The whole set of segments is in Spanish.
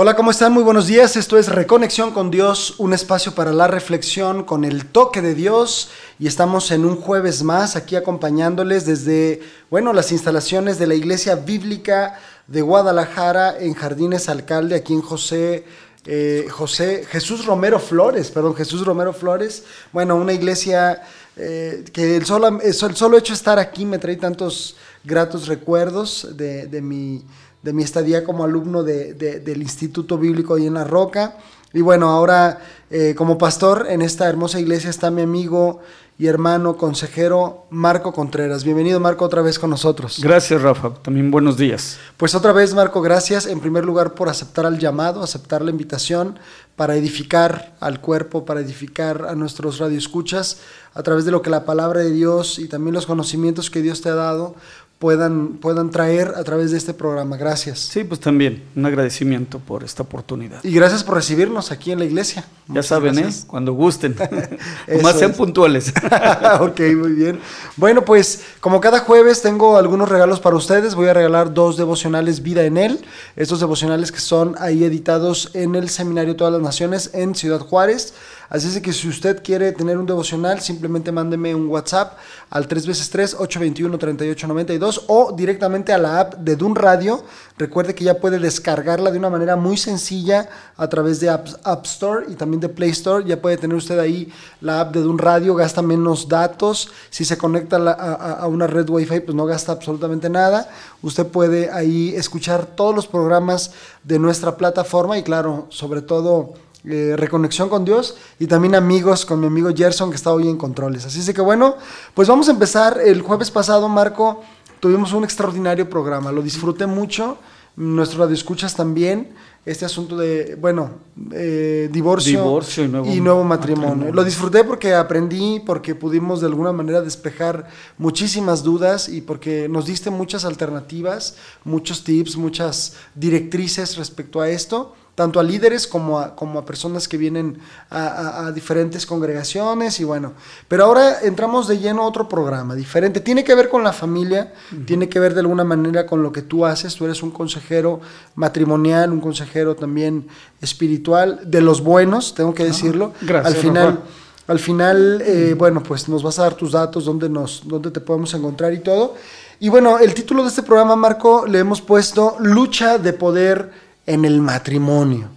Hola, ¿cómo están? Muy buenos días. Esto es Reconexión con Dios, un espacio para la reflexión con el toque de Dios. Y estamos en un jueves más aquí acompañándoles desde, bueno, las instalaciones de la Iglesia Bíblica de Guadalajara en Jardines Alcalde, aquí en José. Eh, José Jesús Romero Flores, perdón, Jesús Romero Flores. Bueno, una iglesia eh, que el solo, el solo hecho de estar aquí me trae tantos gratos recuerdos de, de mi de mi estadía como alumno de, del Instituto Bíblico ahí en La Roca. Y bueno, ahora eh, como pastor en esta hermosa iglesia está mi amigo y hermano consejero Marco Contreras. Bienvenido Marco otra vez con nosotros. Gracias Rafa, también buenos días. Pues otra vez Marco, gracias en primer lugar por aceptar el llamado, aceptar la invitación para edificar al cuerpo, para edificar a nuestros radioescuchas a través de lo que la palabra de Dios y también los conocimientos que Dios te ha dado puedan, puedan traer a través de este programa. Gracias. Sí, pues también un agradecimiento por esta oportunidad. Y gracias por recibirnos aquí en la iglesia. Ya saben, ¿eh? cuando gusten. Más sean puntuales. ok, muy bien. Bueno, pues como cada jueves tengo algunos regalos para ustedes. Voy a regalar dos devocionales Vida en Él. Estos devocionales que son ahí editados en el Seminario Todas las Naciones en Ciudad Juárez. Así es que si usted quiere tener un devocional, simplemente mándeme un WhatsApp al 3 x 3 821 3892 o directamente a la app de Dun Radio. Recuerde que ya puede descargarla de una manera muy sencilla a través de App, Store y también de Play Store. Ya puede tener usted ahí la app de Dun Radio, gasta menos datos. Si se conecta a, a una red Wi-Fi, pues no gasta absolutamente nada. Usted puede ahí escuchar todos los programas de nuestra plataforma y claro, sobre todo eh, reconexión con Dios y también amigos con mi amigo Gerson que está hoy en controles. Así es que bueno, pues vamos a empezar. El jueves pasado, Marco, tuvimos un extraordinario programa. Lo disfruté mucho. Nuestro radio escuchas también. Este asunto de, bueno, eh, divorcio, y nuevo, matrimonio. Lo disfruté porque aprendí, porque pudimos de alguna manera despejar muchísimas dudas y porque nos diste muchas alternativas, muchos tips, muchas directrices respecto a esto tanto a líderes como a, como a personas que vienen a, diferentes congregaciones y bueno, pero ahora entramos de lleno a otro programa diferente, tiene que ver con la familia, tiene que ver de alguna manera con lo que tú haces, tú eres un consejero matrimonial, un consejero también espiritual, de los buenos, tengo que ah, decirlo, gracias, al final... Al final, eh, bueno, pues nos vas a dar tus datos, dónde, nos, dónde te podemos encontrar y todo. Y bueno, el título de este programa, Marco, le hemos puesto Lucha de Poder en el matrimonio.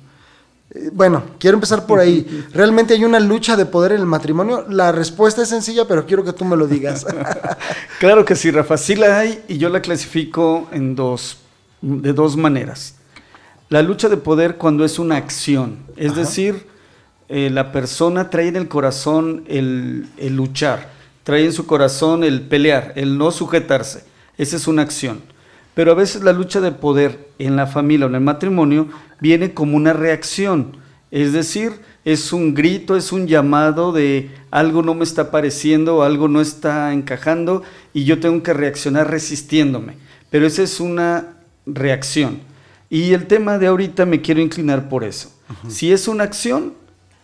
Eh, bueno, quiero empezar por ahí. ¿Realmente hay una lucha de poder en el matrimonio? La respuesta es sencilla, pero quiero que tú me lo digas. claro que sí, Rafa. Sí la hay y yo la clasifico en dos, de dos maneras. La lucha de poder cuando es una acción, es decir, eh, la persona trae en el corazón el, el luchar, trae en su corazón el pelear, el no sujetarse. Esa es una acción. Pero a veces la lucha de poder en la familia o en el matrimonio viene como una reacción. Es decir, es un grito, es un llamado de algo no me está pareciendo, algo no está encajando y yo tengo que reaccionar resistiéndome. Pero esa es una reacción. Y el tema de ahorita me quiero inclinar por eso. Si es una acción,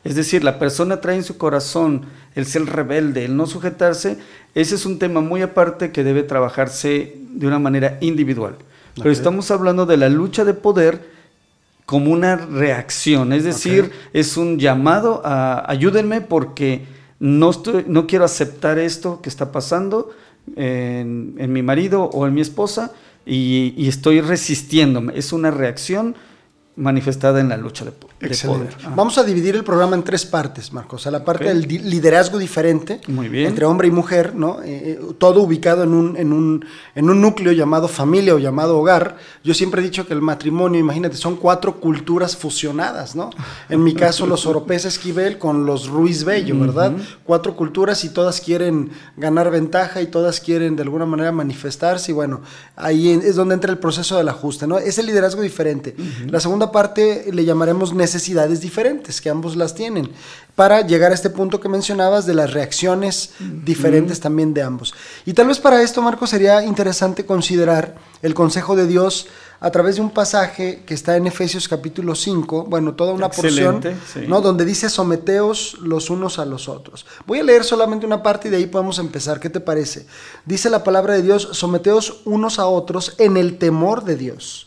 es decir, la persona trae en su corazón el ser rebelde, el no sujetarse, ese es un tema muy aparte que debe trabajarse de una manera individual. Pero estamos hablando de la lucha de poder como una reacción, es decir, es un llamado a ayúdenme porque no, estoy, no quiero aceptar esto que está pasando en, mi marido o en mi esposa y, y estoy resistiéndome. Es una reacción manifestada en la lucha de, poder. Vamos a dividir el programa en tres partes, Marcos. O sea, la parte del liderazgo diferente Muy bien. entre hombre y mujer, ¿no? Eh, eh, todo ubicado en un, en, un, en un núcleo llamado familia o llamado hogar. Yo siempre he dicho que el matrimonio, imagínate, son cuatro culturas fusionadas, ¿no? En mi caso, los Oropés Esquivel con los Ruiz Bello, ¿verdad? Cuatro culturas y todas quieren ganar ventaja y todas quieren de alguna manera manifestarse y bueno, ahí es donde entra el proceso del ajuste, ¿no? Es el liderazgo diferente. La segunda parte le llamaremos necesidades diferentes, que ambos las tienen, para llegar a este punto que mencionabas de las reacciones diferentes también de ambos. Y tal vez para esto, Marco, sería interesante considerar el consejo de Dios a través de un pasaje que está en Efesios capítulo 5, bueno, toda una porción, ¿no? Donde dice someteos los unos a los otros. Voy a leer solamente una parte y de ahí podemos empezar. ¿Qué te parece? Dice la palabra de Dios, someteos unos a otros en el temor de Dios.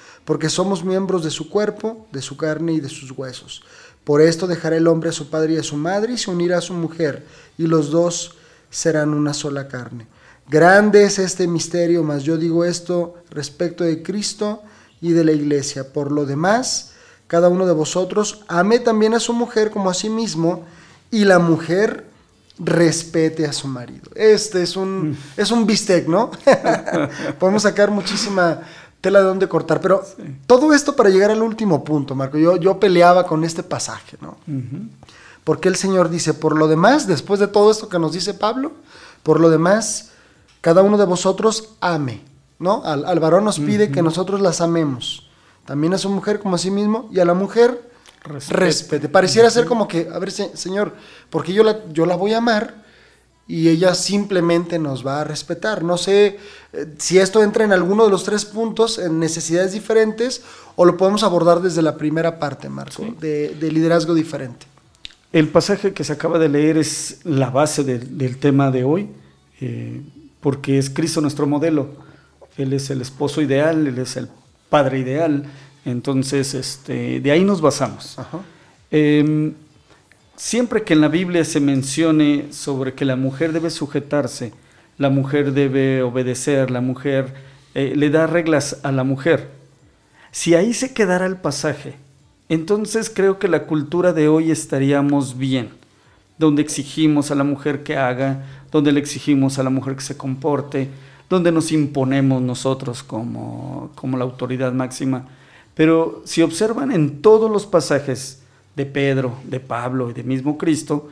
Porque somos miembros de su cuerpo, de su carne y de sus huesos. Por esto dejará el hombre a su padre y a su madre y se unirá a su mujer, y los dos serán una sola carne. Grande es este misterio, mas yo digo esto respecto de Cristo y de la iglesia. Por lo demás, cada uno de vosotros ame también a su mujer como a sí mismo, y la mujer respete a su marido. Este es un, es un bistec, ¿no? Podemos sacar muchísima tela de dónde cortar, pero todo esto para llegar al último punto, Marco. Yo, yo peleaba con este pasaje, ¿no? Porque el Señor dice, por lo demás, después de todo esto que nos dice Pablo, por lo demás, cada uno de vosotros ame, ¿no? Al, varón nos pide que nosotros las amemos. También a su mujer como a sí mismo y a la mujer respete. Pareciera ser como que, a ver, Señor, porque yo la, yo la voy a amar y ella simplemente nos va a respetar. No sé eh, si esto entra en alguno de los tres puntos, en necesidades diferentes, o lo podemos abordar desde la primera parte, Marco, de, liderazgo diferente. El pasaje que se acaba de leer es la base del tema de hoy, eh, porque es Cristo nuestro modelo. Él es el esposo ideal, Él es el padre ideal. Entonces, este, de ahí nos basamos. Em, siempre que en la Biblia se mencione sobre que la mujer debe sujetarse, la mujer debe obedecer, la mujer eh, le da reglas a la mujer. Si ahí se quedara el pasaje, entonces creo que la cultura de hoy estaríamos bien, donde exigimos a la mujer que haga, donde le exigimos a la mujer que se comporte, donde nos imponemos nosotros como, como la autoridad máxima. Pero si observan en todos los pasajes de Pedro, de Pablo y de mismo Cristo,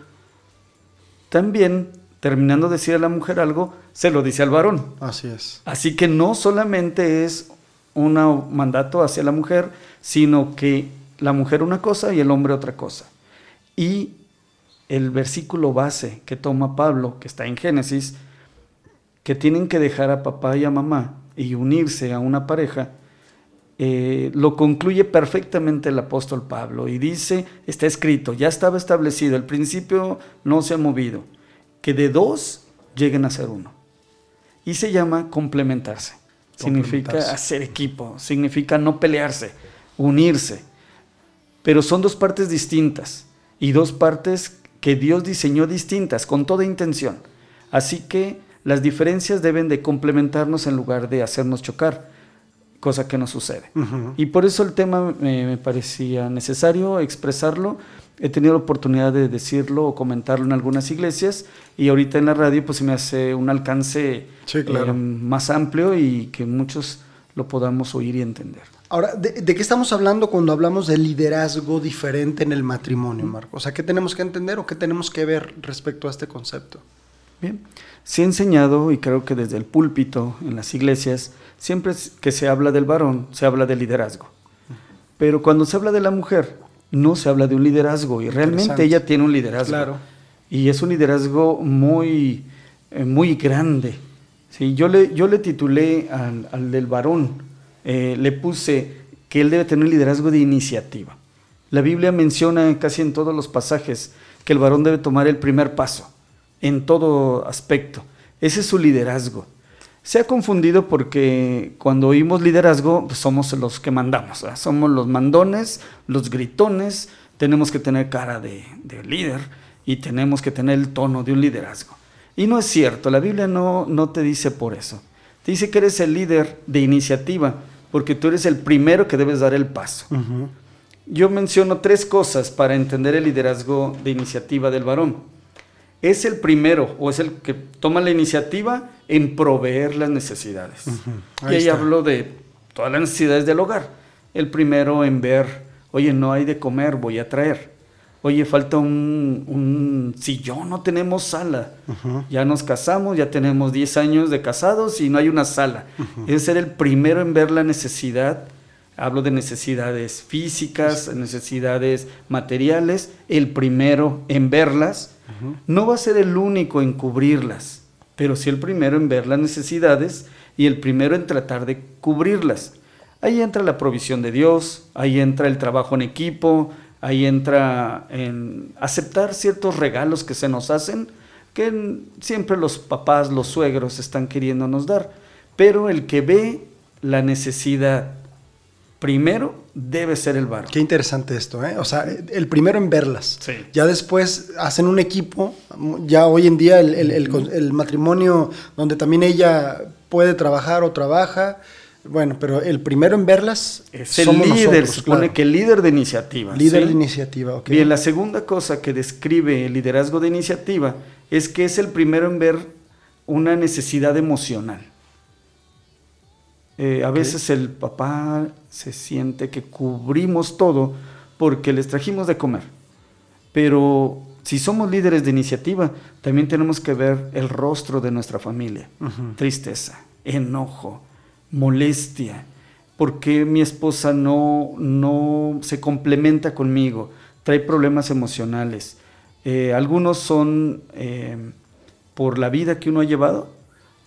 también, terminando de decir a la mujer algo, se lo dice al varón. Así es. Así que no solamente es un mandato hacia la mujer, sino que la mujer una cosa y el hombre otra cosa. Y el versículo base que toma Pablo, que está en Génesis, que tienen que dejar a papá y a mamá y unirse a una pareja, eh, lo concluye perfectamente el apóstol Pablo y dice, está escrito, ya estaba establecido, el principio no se ha movido, que de dos lleguen a ser uno. Y se llama complementarse. Significa hacer equipo, significa no pelearse, unirse. Pero son dos partes distintas y dos partes que Dios diseñó distintas, con toda intención. Así que las diferencias deben de complementarnos en lugar de hacernos chocar, cosa que no sucede. Y por eso el tema me, parecía necesario expresarlo. He tenido la oportunidad de decirlo o comentarlo en algunas iglesias y ahorita en la radio pues se me hace un alcance eh, más amplio y que muchos lo podamos oír y entender. Ahora, ¿de, qué estamos hablando cuando hablamos de liderazgo diferente en el matrimonio, Marco? O sea, ¿qué tenemos que entender o qué tenemos que ver respecto a este concepto? Bien, se ha enseñado, y creo que desde el púlpito en las iglesias, siempre que se habla del varón, se habla de liderazgo. Pero cuando se habla de la mujer, no se habla de un liderazgo, y realmente ella tiene un liderazgo. Claro. Y es un liderazgo muy, eh, muy grande. ¿sí? Yo, le, yo le titulé al del varón eh, le puse que él debe tener un liderazgo de iniciativa. La Biblia menciona casi en todos los pasajes que el varón debe tomar el primer paso, en todo aspecto. Ese es su liderazgo. Se ha confundido porque cuando oímos liderazgo pues somos los que mandamos, somos los mandones, los gritones, tenemos que tener cara de, de, líder y tenemos que tener el tono de un liderazgo. Y no es cierto, la Biblia no, no te dice por eso. Te dice que eres el líder de iniciativa, porque tú eres el primero que debes dar el paso. yo menciono tres cosas para entender el liderazgo de iniciativa del varón. Es el primero o es el que toma la iniciativa en proveer las necesidades. y ahí hablo de todas las necesidades del hogar. El primero en ver, oye, no hay de comer, voy a traer. Oye, falta un, un sillón, no tenemos sala. Ya nos casamos, ya tenemos 10 años de casados y no hay una sala. Es ser el primero en ver la necesidad hablo de necesidades físicas, necesidades materiales, el primero en verlas, no va a ser el único en cubrirlas, pero sí el primero en ver las necesidades y el primero en tratar de cubrirlas. Ahí entra la provisión de Dios, ahí entra el trabajo en equipo, ahí entra en aceptar ciertos regalos que se nos hacen, que siempre los papás, los suegros están queriéndonos dar, pero el que ve la necesidad primero debe ser el varón. Qué interesante esto, ¿eh? O sea, el primero en verlas. Ya después hacen un equipo, ya hoy en día el, matrimonio donde también ella puede trabajar o trabaja. Bueno, pero el primero en verlas es el líder, se supone que el líder de iniciativa. Líder de iniciativa, ok. Bien, la segunda cosa que describe el liderazgo de iniciativa es que es el primero en ver una necesidad emocional. Eh, a veces el papá se siente que cubrimos todo porque les trajimos de comer. Pero si somos líderes de iniciativa, también tenemos que ver el rostro de nuestra familia. Tristeza, enojo, molestia. ¿Por qué mi esposa no, no se complementa conmigo? Trae problemas emocionales. Eh, algunos son eh, por la vida que uno ha llevado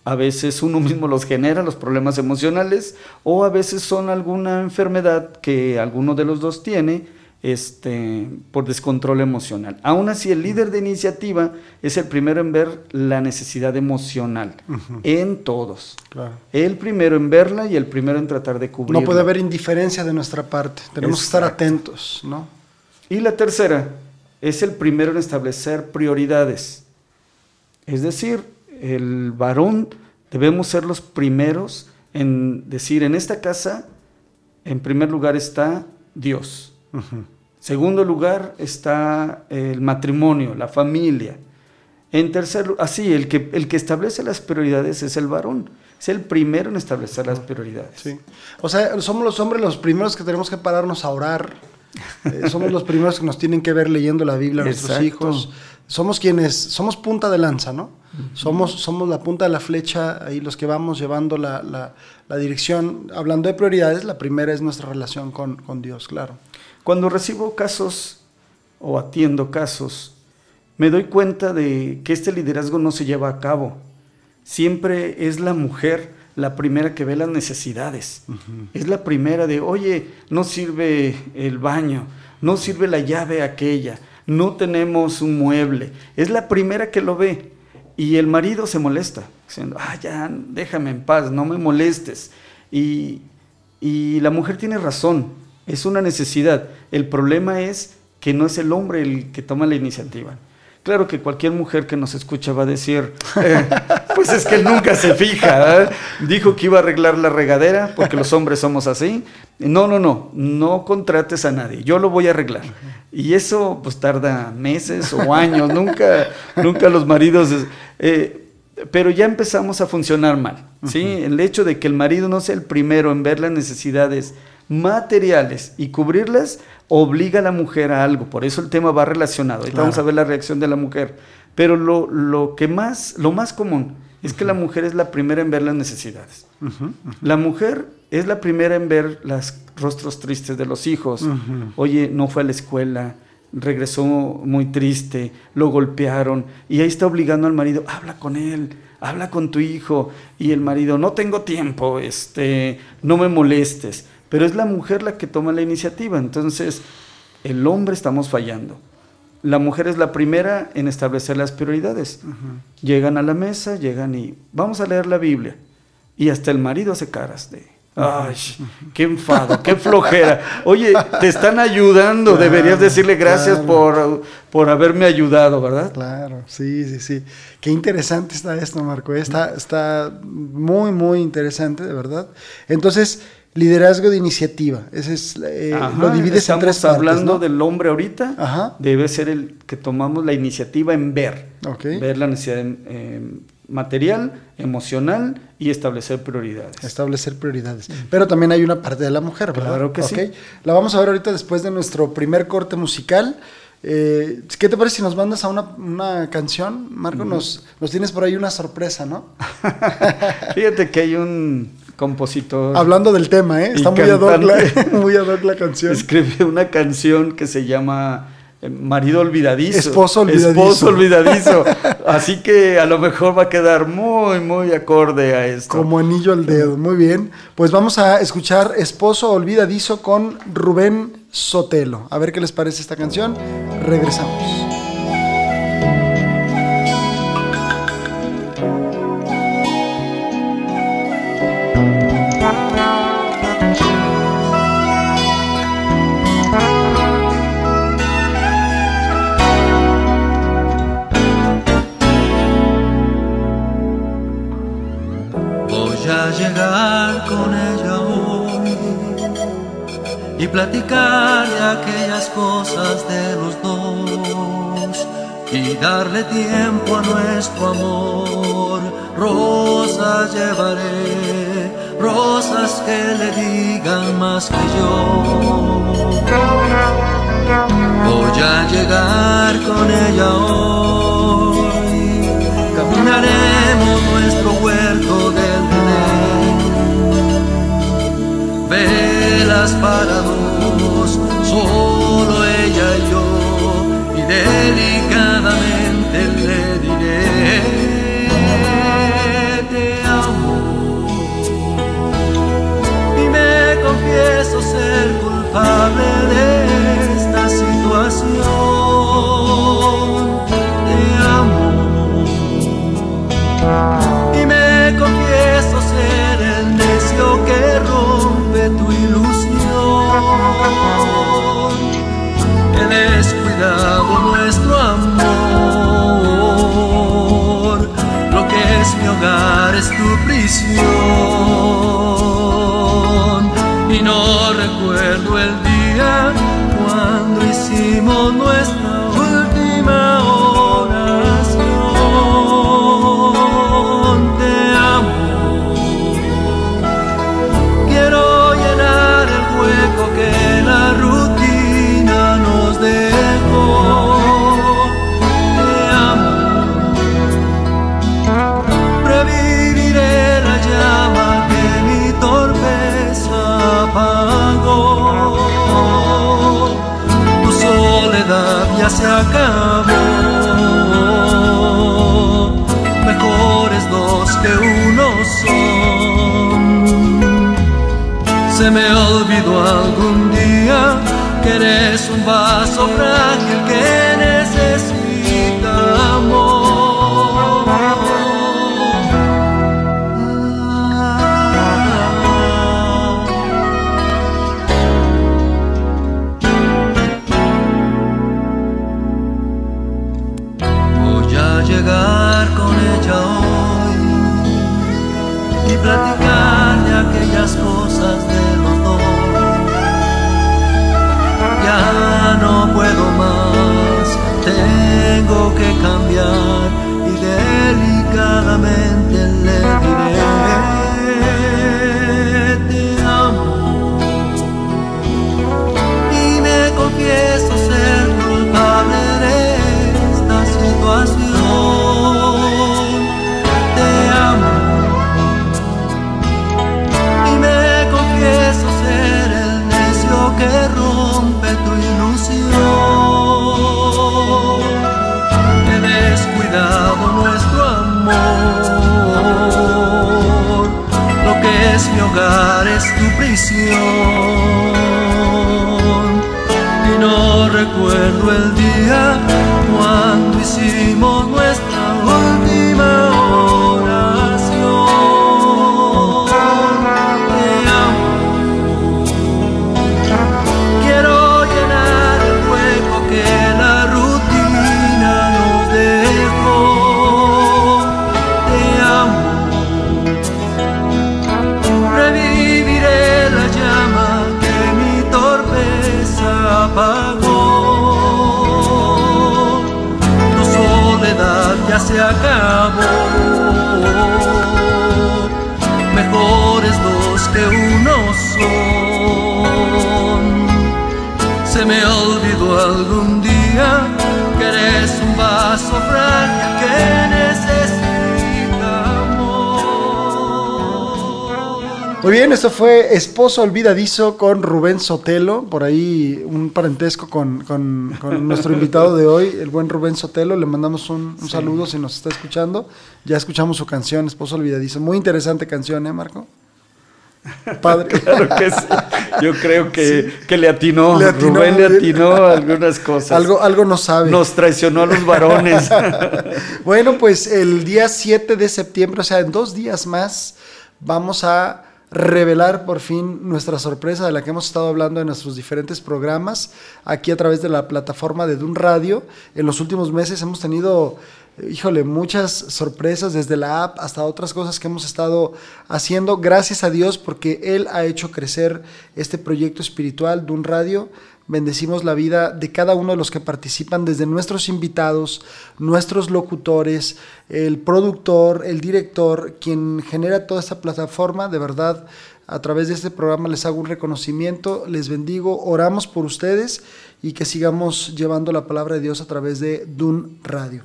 a veces uno mismo los genera, los problemas emocionales, o a veces son alguna enfermedad que alguno de los dos tiene este, por descontrol emocional. Aún así, el líder de iniciativa es el primero en ver la necesidad emocional en todos. El primero en verla y el primero en tratar de cubrirla. No puede haber indiferencia de nuestra parte, tenemos que estar atentos. ¿no? Y la tercera es el primero en establecer prioridades. Es decir, el varón debemos ser los primeros en decir, en esta casa, en primer lugar está Dios. Segundo lugar está el matrimonio, la familia. En tercer lugar, así, el que, el que establece las prioridades es el varón. Es el primero en establecer las prioridades. Sí. O sea, somos los hombres los primeros que tenemos que pararnos a orar. Eh, somos los primeros que nos tienen que ver leyendo la Biblia a nuestros hijos. Somos quienes, somos punta de lanza, ¿no? somos, somos la punta de la flecha, ahí los que vamos llevando la, la, dirección. Hablando de prioridades, la primera es nuestra relación con, con Dios, claro. Cuando recibo casos o atiendo casos, me doy cuenta de que este liderazgo no se lleva a cabo. Siempre es la mujer la primera que ve las necesidades. Es la primera de, oye, no sirve el baño, no sirve la llave aquella, no tenemos un mueble. Es la primera que lo ve. Y el marido se molesta, diciendo, ah, ya, déjame en paz, no me molestes. Y, y la mujer tiene razón, es una necesidad. El problema es que no es el hombre el que toma la iniciativa. Claro que cualquier mujer que nos escucha va a decir, eh, pues es que nunca se fija. ¿eh? Dijo que iba a arreglar la regadera porque los hombres somos así. No, no, no, no contrates a nadie, yo lo voy a arreglar. Y eso pues tarda meses o años, nunca, nunca los maridos... Eh, pero ya empezamos a funcionar mal, ¿sí? El hecho de que el marido no sea el primero en ver las necesidades materiales y cubrirlas obliga a la mujer a algo. Por eso el tema va relacionado. Ahorita vamos a ver la reacción de la mujer. Pero lo, lo, que más, lo más común es que la mujer es la primera en ver las necesidades. La mujer es la primera en ver los rostros tristes de los hijos. Oye, no fue a la escuela, regresó muy triste, lo golpearon y ahí está obligando al marido, habla con él, habla con tu hijo y el marido, no tengo tiempo, este, no me molestes pero es la mujer la que toma la iniciativa. Entonces, el hombre estamos fallando. La mujer es la primera en establecer las prioridades. Llegan a la mesa, llegan y vamos a leer la Biblia. Y hasta el marido hace caras de, ay, qué enfado, qué flojera. Oye, te están ayudando, deberías decirle gracias por, por haberme ayudado, ¿verdad? Claro, sí, sí, sí. Qué interesante está esto, Marco. Está, está muy, muy interesante, de verdad. Entonces, Liderazgo de iniciativa. Ese es, eh, Ajá, lo divides en estamos tres partes, hablando ¿no? del hombre ahorita. Ajá. Debe ser el que tomamos la iniciativa en ver. Ok. Ver la necesidad eh, material, emocional y establecer prioridades. Establecer prioridades. Pero también hay una parte de la mujer, ¿verdad? Claro que sí. La vamos a ver ahorita después de nuestro primer corte musical. Eh, ¿Qué te parece si nos mandas a una, una canción? Marco, nos, nos tienes por ahí una sorpresa, ¿no? Fíjate que hay un compositor. Hablando del tema, ¿eh? Está muy ad hoc la, muy ad hoc la canción. Escribe una canción que se llama eh, Marido Olvidadizo. Esposo Olvidadizo. Esposo Olvidadizo. Así que a lo mejor va a quedar muy, muy acorde a esto. Como anillo al dedo. Muy bien. Pues vamos a escuchar Esposo Olvidadizo con Rubén Sotelo. A ver qué les parece esta canción. Regresamos. Llegar con ella hoy y platicar de aquellas cosas de los dos y darle tiempo a nuestro amor. Rosas llevaré, rosas que le digan más que yo. Voy a llegar con ella hoy. Caminaremos Velas para dos, solo ella y yo. Y delicadamente le diré: Te amo y me confieso ser culpable es tu prisión. Se acabó. Mejores dos que uno son. Se me olvidó algún día que eres un vaso frágil que recuerdo el día esto fue Esposo Olvidadizo con Rubén Sotelo, por ahí un parentesco con, con- con nuestro invitado de hoy, el buen Rubén Sotelo, le mandamos un, un saludo si nos está escuchando, ya escuchamos su canción, Esposo Olvidadizo, muy interesante canción, ¿eh, Marco? Padre. Claro que sí. Yo creo que, que le atinó, Le atinó Rubén le bien. atinó algunas cosas. algo, algo no sabe. Nos traicionó a los varones. Bueno, pues el día 7 de septiembre, o sea, en dos días más, vamos a revelar por fin nuestra sorpresa de la que hemos estado hablando en nuestros diferentes programas, aquí a través de la plataforma de Dun Radio. En los últimos meses hemos tenido, híjole, muchas sorpresas desde la app hasta otras cosas que hemos estado haciendo. Gracias a Dios porque Él ha hecho crecer este proyecto espiritual Dun Radio. Bendecimos la vida de cada uno de los que participan, desde nuestros invitados, nuestros locutores, el productor, el director, quien genera toda esta plataforma. De verdad, a través de este programa les hago un reconocimiento, les bendigo, oramos por ustedes y que sigamos llevando la palabra de Dios a través de Dun Radio.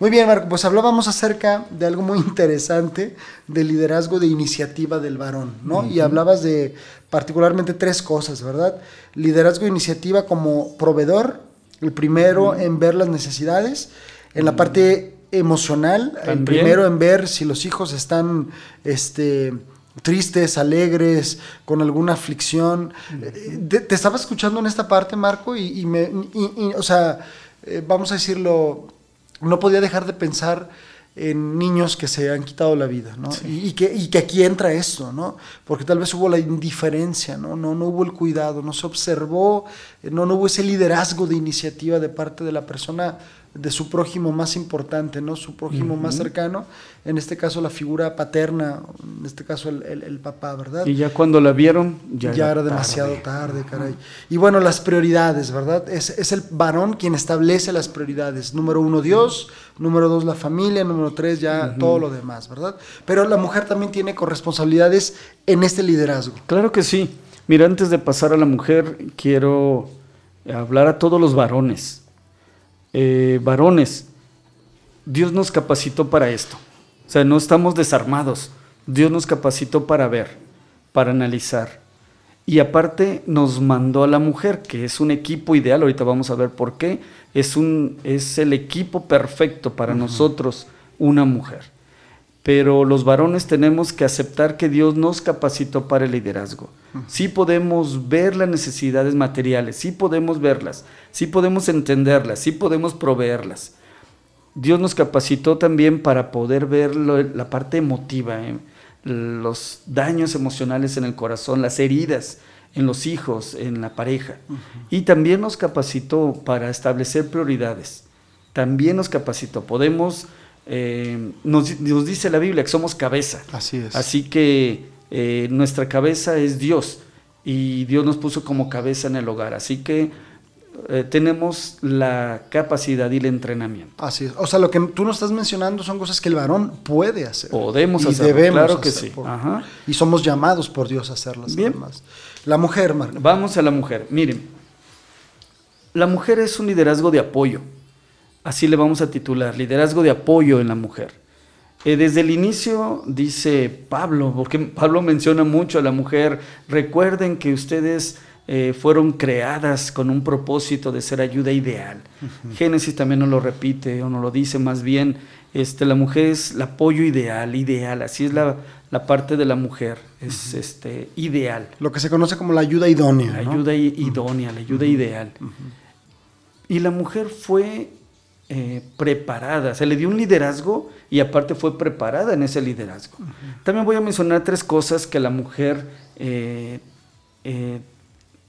Muy bien, Marco, pues hablábamos acerca de algo muy interesante del liderazgo de iniciativa del varón, ¿no? Y hablabas de particularmente tres cosas, ¿verdad? Liderazgo de iniciativa como proveedor, el primero en ver las necesidades, en la parte emocional, el primero en ver si los hijos están, este tristes, alegres, con alguna aflicción. Te, te estaba escuchando en esta parte, Marco, y, y me, y- y, o sea, eh, vamos a decirlo, no podía dejar de pensar en niños que se han quitado la vida, ¿no? Y, y que, y que aquí entra esto, ¿no? Porque tal vez hubo la indiferencia, ¿no? No, no hubo el cuidado, no se observó, eh, no, no hubo ese liderazgo de iniciativa de parte de la persona de su prójimo más importante, ¿no? Su prójimo más cercano, en este caso la figura paterna, en este caso el, el- el papá, ¿verdad? y ya cuando la vieron, ya, ya, era demasiado tarde, caray. Y bueno, las prioridades, ¿verdad? Es, es el varón quien establece las prioridades. Número uno, Dios. Número dos, la familia. Número tres, ya todo lo demás, ¿verdad? Pero la mujer también tiene corresponsabilidades en este liderazgo. Claro que sí. Mira, antes de pasar a la mujer, quiero hablar a todos los varones. Eh, varones, Dios nos capacitó para esto. O sea, no estamos desarmados. Dios nos capacitó para ver, para analizar. Y aparte nos mandó a la mujer, que es un equipo ideal, ahorita vamos a ver por qué, es, un, es el equipo perfecto para nosotros, una mujer. Pero los varones tenemos que aceptar que Dios nos capacitó para el liderazgo. Sí podemos ver las necesidades materiales, sí podemos verlas, sí podemos entenderlas, sí podemos proveerlas. Dios nos capacitó también para poder ver lo- la parte emotiva, eh, los daños emocionales en el corazón, las heridas en los hijos, en la pareja. Y también nos capacitó para establecer prioridades. También nos capacitó. Podemos, eh, nos, nos dice la Biblia que somos cabeza. Así es. Así que eh, nuestra cabeza es Dios y Dios nos puso como cabeza en el hogar. Así que eh, tenemos la capacidad y el entrenamiento. Así es. O sea, lo que tú nos estás mencionando son cosas que el varón puede hacer. Podemos y debemos claro que hacer sí. por- Ajá. Y somos llamados por Dios a hacerlas. Bien. además. La mujer, Marco. Vamos a la mujer. Miren, la mujer es un liderazgo de apoyo. Así le vamos a titular, liderazgo de apoyo en la mujer. Eh, desde el inicio dice Pablo, porque Pablo menciona mucho a la mujer, recuerden que ustedes eh, fueron creadas con un propósito de ser ayuda ideal. Génesis también nos lo repite o nos lo dice más bien, este, la mujer es el apoyo ideal, ideal, así es la, la parte de la mujer, es este, ideal. Lo que se conoce como la ayuda idónea. La ¿no? ayuda idónea, la ayuda ideal. Y la mujer fue eh, preparada, se le dio un liderazgo y aparte fue preparada en ese liderazgo. También voy a mencionar tres cosas que la mujer eh, eh,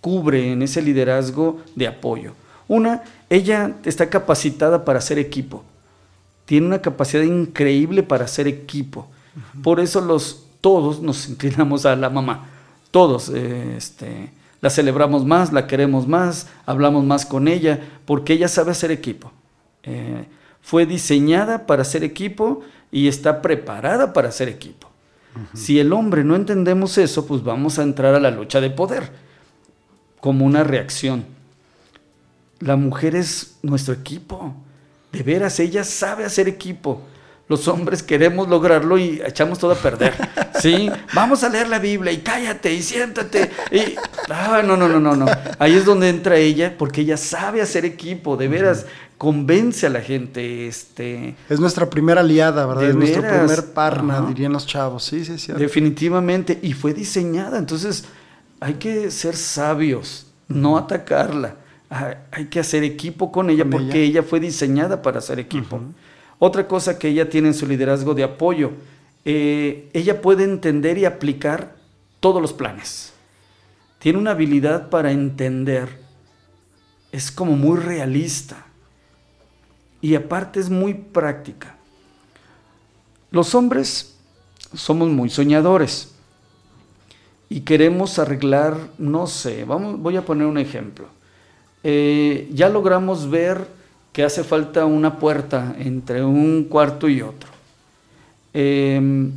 cubre en ese liderazgo de apoyo. Una, ella está capacitada para hacer equipo. Tiene una capacidad increíble para hacer equipo. Por eso los todos nos inclinamos a la mamá. Todos eh, este, la celebramos más, la queremos más, hablamos más con ella, porque ella sabe hacer equipo. Eh, fue diseñada para ser equipo y está preparada para ser equipo. Si el hombre no entendemos eso, pues vamos a entrar a la lucha de poder como una reacción. La mujer es nuestro equipo. De veras, ella sabe hacer equipo. Los hombres queremos lograrlo y echamos todo a perder. Sí, vamos a leer la Biblia y cállate y siéntate. Y, ah, no, no, no, no, no. Ahí es donde entra ella porque ella sabe hacer equipo. De veras, convence a la gente. Este, es nuestra primera aliada, ¿verdad? Es nuestro primer parna, dirían los chavos. Sí, sí, sí. Definitivamente. Y fue diseñada. Entonces, hay que ser sabios, no atacarla. Ah, Hay que hacer equipo con ella Con porque ella. ella. fue diseñada para hacer equipo. Otra cosa que ella tiene en su liderazgo de apoyo, eh, ella puede entender y aplicar todos los planes. Tiene una habilidad para entender. Es como muy realista. Y aparte es muy práctica. Los hombres somos muy soñadores y queremos arreglar, no sé, vamos, voy a poner un ejemplo. Eh, ya logramos ver que hace falta una puerta entre un cuarto y otro. Eh,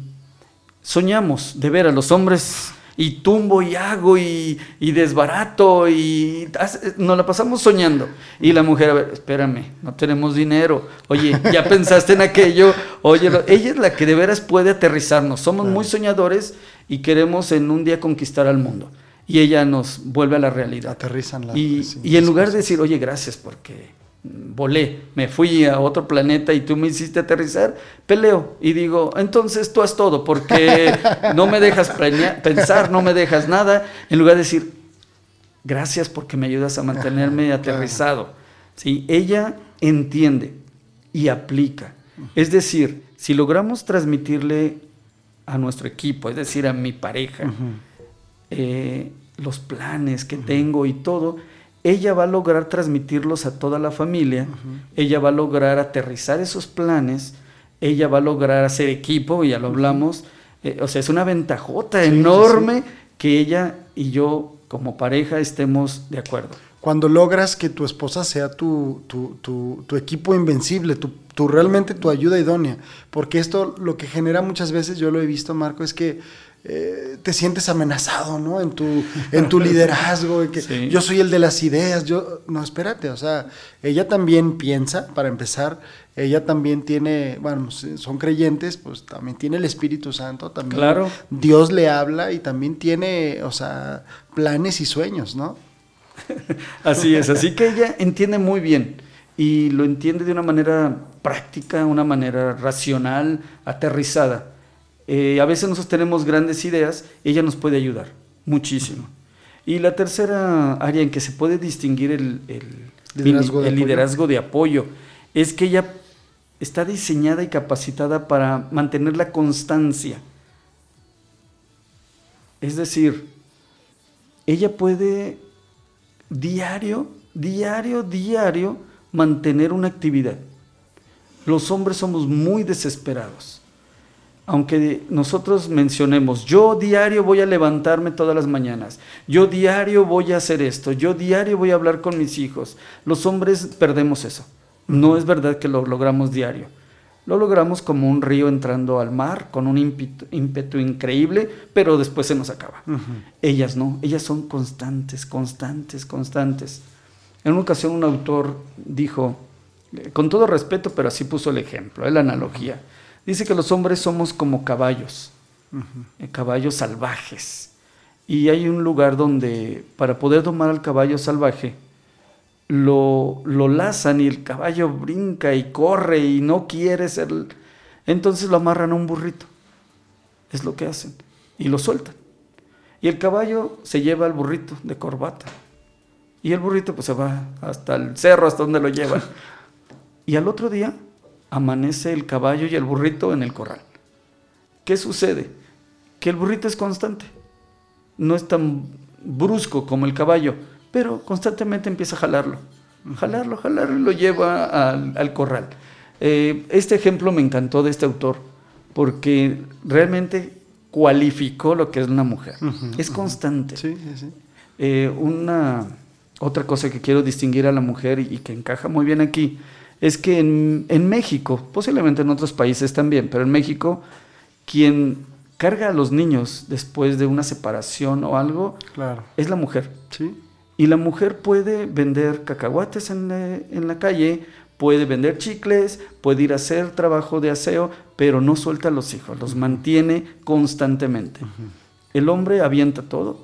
soñamos, de veras, los hombres, y tumbo y hago y, y desbarato y hace- nos la pasamos soñando. Y la mujer, a ver, espérame, no tenemos dinero. Oye, ya pensaste en aquello. Oye, lo- ella es la que de veras puede aterrizarnos. Somos muy soñadores y queremos en un día conquistar al mundo. Y ella nos vuelve a la realidad. Aterrizan la- Y, sí, y en lugar de decir, oye, gracias porque volé, me fui a otro planeta y tú me hiciste aterrizar, peleo y digo, entonces tú haz todo porque no me dejas pensar, no me dejas nada, en lugar de decir, gracias porque me ayudas a mantenerme aterrizado. ¿Sí? Ella entiende y aplica. Es decir, si logramos transmitirle a nuestro equipo, es decir, a mi pareja, eh, los planes que tengo y todo, ella va a lograr transmitirlos a toda la familia, ella va a lograr aterrizar esos planes, ella va a lograr hacer equipo, ya lo hablamos, eh, o sea, es una ventajota Sí, sí, enorme que ella y yo como pareja estemos de acuerdo. Cuando logras que tu esposa sea tu, tu, tu- tu equipo invencible, tu- realmente tu ayuda idónea. Porque esto lo que genera muchas veces, yo lo he visto, Marco, es que eh, te sientes amenazado, ¿no? En tu, en tu liderazgo, que Sí. yo soy el de las ideas, yo... No, espérate, o sea, ella también piensa, para empezar, ella también tiene, bueno, si son creyentes, pues también tiene el Espíritu Santo, también Claro. Dios le habla y también tiene, o sea, planes y sueños, ¿no? Así es, así que ella entiende muy bien y lo entiende de una manera práctica, una manera racional, aterrizada. Eh, a veces nosotros tenemos grandes ideas, ella nos puede ayudar muchísimo. Y la tercera área en que se puede distinguir el, el- Liderazgo de el apoyo. liderazgo de apoyo es que ella está diseñada y capacitada para mantener la constancia. Es decir, ella puede diario, diario, diario mantener una actividad. Los hombres somos muy desesperados. Aunque nosotros mencionemos, yo diario voy a levantarme todas las mañanas, yo diario voy a hacer esto, yo diario voy a hablar con mis hijos, los hombres perdemos eso. No es verdad que lo logramos diario. Lo logramos como un río entrando al mar, con un ímpetu, ímpetu increíble, pero después se nos acaba. Ellas no, ellas son constantes, constantes, constantes. En una ocasión un autor dijo, eh, con todo respeto, pero así puso el ejemplo, eh, la analogía. Dice que los hombres somos como caballos, eh, caballos salvajes. Y hay un lugar donde para poder domar al caballo salvaje, lo, lo lazan y el caballo brinca y corre y no quiere ser... Entonces lo amarran a un burrito. Es lo que hacen. Y lo sueltan. Y el caballo se lleva al burrito de corbata. Y el burrito pues se va hasta el cerro, hasta donde lo llevan. Y al otro día amanece el caballo y el burrito en el corral. ¿Qué sucede? Que el burrito es constante. No es tan brusco como el caballo, pero constantemente empieza a jalarlo. Jalarlo, jalarlo y lo lleva al, al corral. Eh, este ejemplo me encantó de este autor porque realmente cualificó lo que es una mujer. Es constante. Sí, sí, sí. Eh, una otra cosa que quiero distinguir a la mujer y, y que encaja muy bien aquí es que en, en México, posiblemente en otros países también, pero en México, quien carga a los niños después de una separación o algo Claro. es la mujer. Sí. Y la mujer puede vender cacahuates en la, en la calle, puede vender chicles, puede ir a hacer trabajo de aseo, pero no suelta a los hijos, los mantiene constantemente. El hombre avienta todo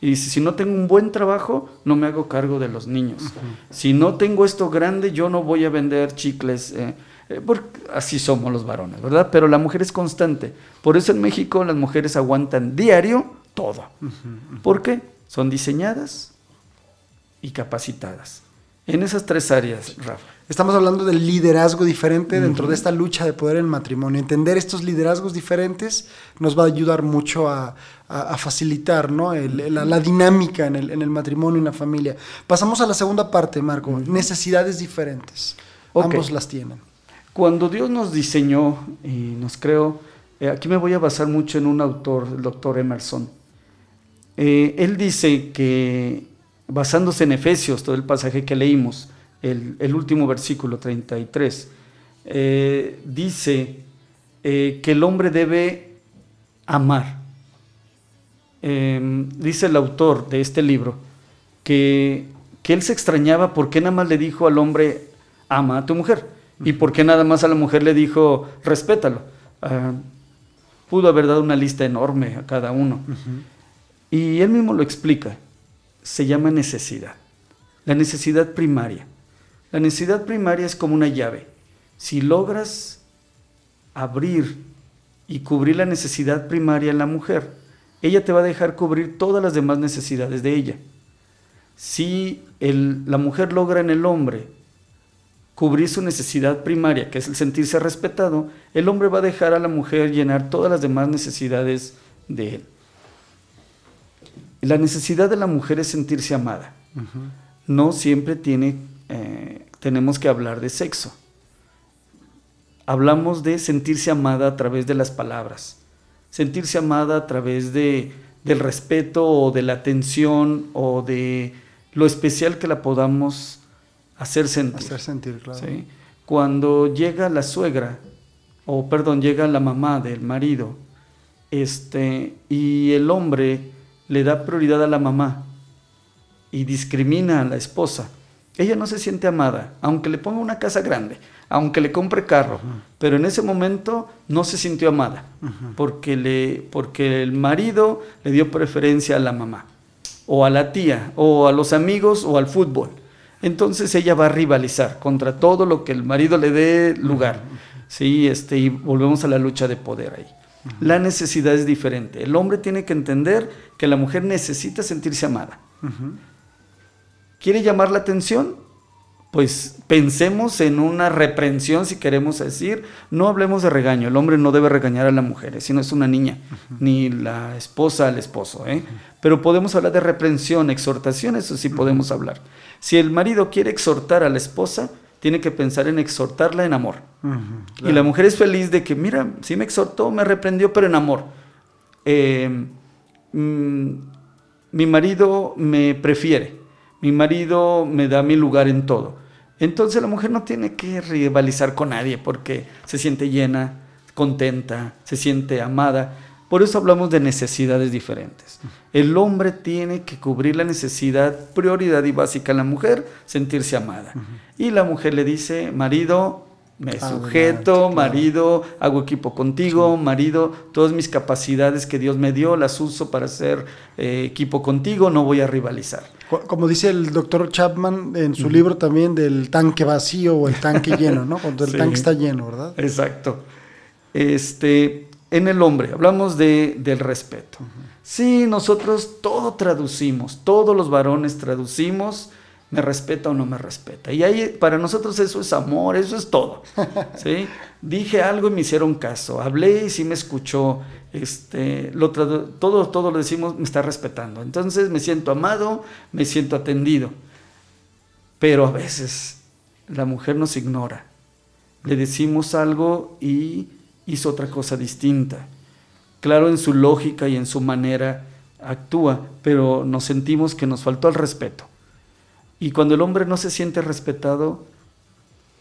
y dice, si no tengo un buen trabajo, no me hago cargo de los niños. Si no tengo esto grande, yo no voy a vender chicles. eh, eh, porque así somos los varones, ¿verdad? Pero la mujer es constante. Por eso en México las mujeres aguantan diario todo. ¿Por qué? Son diseñadas y capacitadas. En esas tres áreas, Rafa. Estamos hablando del liderazgo diferente dentro de esta lucha de poder en el matrimonio. Entender estos liderazgos diferentes nos va a ayudar mucho a, a- a facilitar ¿no? El- la, la dinámica en el, en el matrimonio y en la familia. Pasamos a la segunda parte, Marco. Necesidades diferentes. Ambos las tienen. Cuando Dios nos diseñó y nos creó, eh, aquí me voy a basar mucho en un autor, el doctor Emerson. Eh, él dice que, basándose en Efesios, todo el pasaje que leímos, el, el último versículo 33, eh, dice eh, que el hombre debe amar. Eh, dice el autor de este libro que, que él se extrañaba porque nada más le dijo al hombre, ama a tu mujer. Y porque nada más a la mujer le dijo, respétalo. Ah, pudo haber dado una lista enorme a cada uno. Y él mismo lo explica. Se llama necesidad. La necesidad primaria. La necesidad primaria es como una llave. Si logras abrir y cubrir la necesidad primaria en la mujer, ella te va a dejar cubrir todas las demás necesidades de ella. Si el- la mujer logra en el hombre cubrir su necesidad primaria, que es el sentirse respetado, el hombre va a dejar a la mujer llenar todas las demás necesidades de él. La necesidad de la mujer es sentirse amada. No siempre tiene, eh, tenemos que hablar de sexo. Hablamos de sentirse amada a través de las palabras, sentirse amada a través de, del respeto o de la atención o de lo especial que la podamos hacer sentir. Hacer sentir, claro. ¿sí? Cuando llega la suegra, o perdón, llega la mamá del marido, este, y el hombre le da prioridad a la mamá y discrimina a la esposa, ella no se siente amada, aunque le ponga una casa grande, aunque le compre carro, pero en ese momento no se sintió amada, porque, le, porque el marido le dio preferencia a la mamá, o a la tía, o a los amigos, o al fútbol. Entonces ella va a rivalizar contra todo lo que el marido le dé lugar. Sí, este, y volvemos a la lucha de poder ahí. La necesidad es diferente. El hombre tiene que entender que la mujer necesita sentirse amada. ¿Quiere llamar la atención? Pues pensemos en una reprensión, si queremos decir. No hablemos de regaño. El hombre no debe regañar a la mujer, si no es una niña, ni la esposa al esposo. ¿eh? Pero podemos hablar de reprensión, exhortación, eso sí podemos hablar. Si el marido quiere exhortar a la esposa, tiene que pensar en exhortarla en amor. Y la mujer es feliz de que, mira, sí me exhortó, me reprendió, pero en amor. Eh, mm, mi marido me prefiere, mi marido me da mi lugar en todo. Entonces la mujer no tiene que rivalizar con nadie porque se siente llena, contenta, se siente amada. Por eso hablamos de necesidades diferentes. El hombre tiene que cubrir la necesidad, prioridad y básica en la mujer, sentirse amada. Y la mujer le dice, marido, me Adelante, sujeto, marido, hago equipo contigo, marido, todas mis capacidades que Dios me dio las uso para hacer eh, equipo contigo, no voy a rivalizar. Co- Como dice el doctor Chapman en su libro también del tanque vacío o el tanque lleno, ¿no? Cuando el Sí. tanque está lleno, ¿verdad? Exacto. Este, en el hombre, hablamos de, del respeto. Sí, nosotros todo traducimos, todos los varones traducimos, me respeta o no me respeta. Y ahí para nosotros eso es amor, eso es todo. ¿sí? Dije algo y me hicieron caso, hablé y sí me escuchó. Este, lo todo, todo lo decimos, me está respetando. Entonces me siento amado, me siento atendido. Pero a veces la mujer nos ignora. Le decimos algo y hizo otra cosa distinta. Claro, en su lógica y en su manera actúa, pero nos sentimos que nos faltó el respeto. Y cuando el hombre no se siente respetado,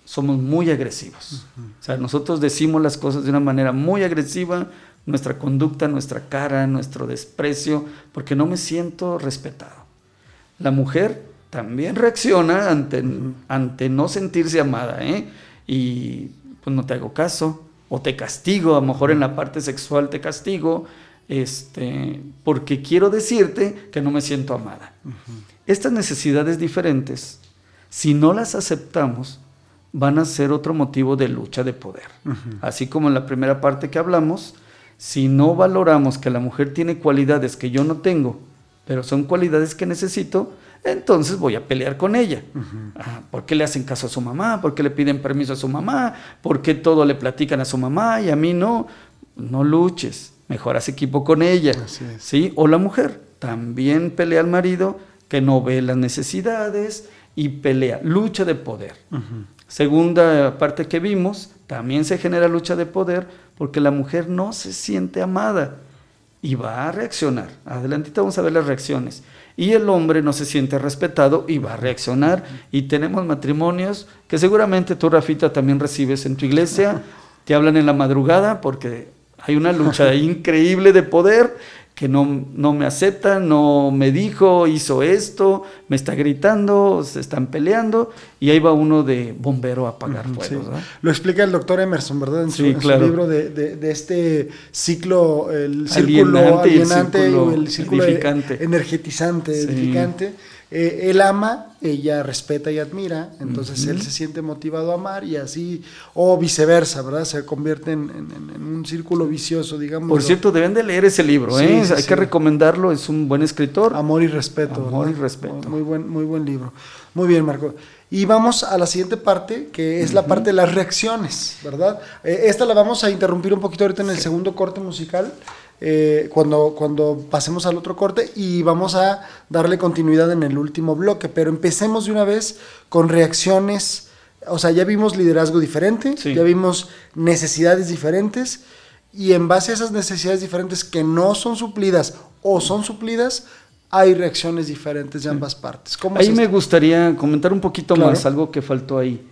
somos muy agresivos. O sea, nosotros decimos las cosas de una manera muy agresiva, nuestra conducta, nuestra cara, nuestro desprecio, porque no me siento respetado. La mujer también reacciona ante, ante no sentirse amada, ¿eh? Y pues no te hago caso, o te castigo, a lo mejor en la parte sexual te castigo, este, porque quiero decirte que no me siento amada. Estas necesidades diferentes, si no las aceptamos, van a ser otro motivo de lucha de poder. Así como en la primera parte que hablamos, si no valoramos que la mujer tiene cualidades que yo no tengo, pero son cualidades que necesito, entonces voy a pelear con ella. Ah, ¿Por qué le hacen caso a su mamá? ¿Por qué le piden permiso a su mamá? ¿Por qué todo le platican a su mamá y a mí no? No luches, mejor haz equipo con ella. ¿sí? O la mujer también pelea al marido que no ve las necesidades y pelea, lucha de poder. Segunda parte que vimos, también se genera lucha de poder porque la mujer no se siente amada y va a reaccionar. Adelantito vamos a ver las reacciones. Y el hombre no se siente respetado y va a reaccionar. Y tenemos matrimonios que seguramente tú, Rafita, también recibes en tu iglesia. Te hablan en la madrugada porque hay una lucha increíble de poder que no, no, me acepta, no me dijo, hizo esto, me está gritando, se están peleando, y ahí va uno de bombero a apagar fuegos. Lo explica el doctor Emerson, ¿verdad? En su, libro de, este ciclo, el círculo alienante, y el círculo, energetizante, edificante eh, él ama, ella respeta y admira, entonces él se siente motivado a amar y así, o viceversa, ¿verdad? Se convierte en, un círculo vicioso, digamos. Por cierto, deben de leer ese libro, ¿eh? Hay que recomendarlo, es un buen escritor. Amor y respeto. Amor y respeto. Muy buen, muy buen libro. Muy bien, Marco. Y vamos a la siguiente parte, que es la parte de las reacciones, ¿verdad? Eh, esta la vamos a interrumpir un poquito ahorita en el segundo corte musical. Eh, cuando, cuando pasemos al otro corte y vamos a darle continuidad en el último bloque, pero empecemos de una vez con reacciones, o sea, ya vimos liderazgo diferente, ya vimos necesidades diferentes y en base a esas necesidades diferentes que no son suplidas o son suplidas, hay reacciones diferentes de ambas partes. ahí me gustaría comentar un poquito más algo que faltó ahí.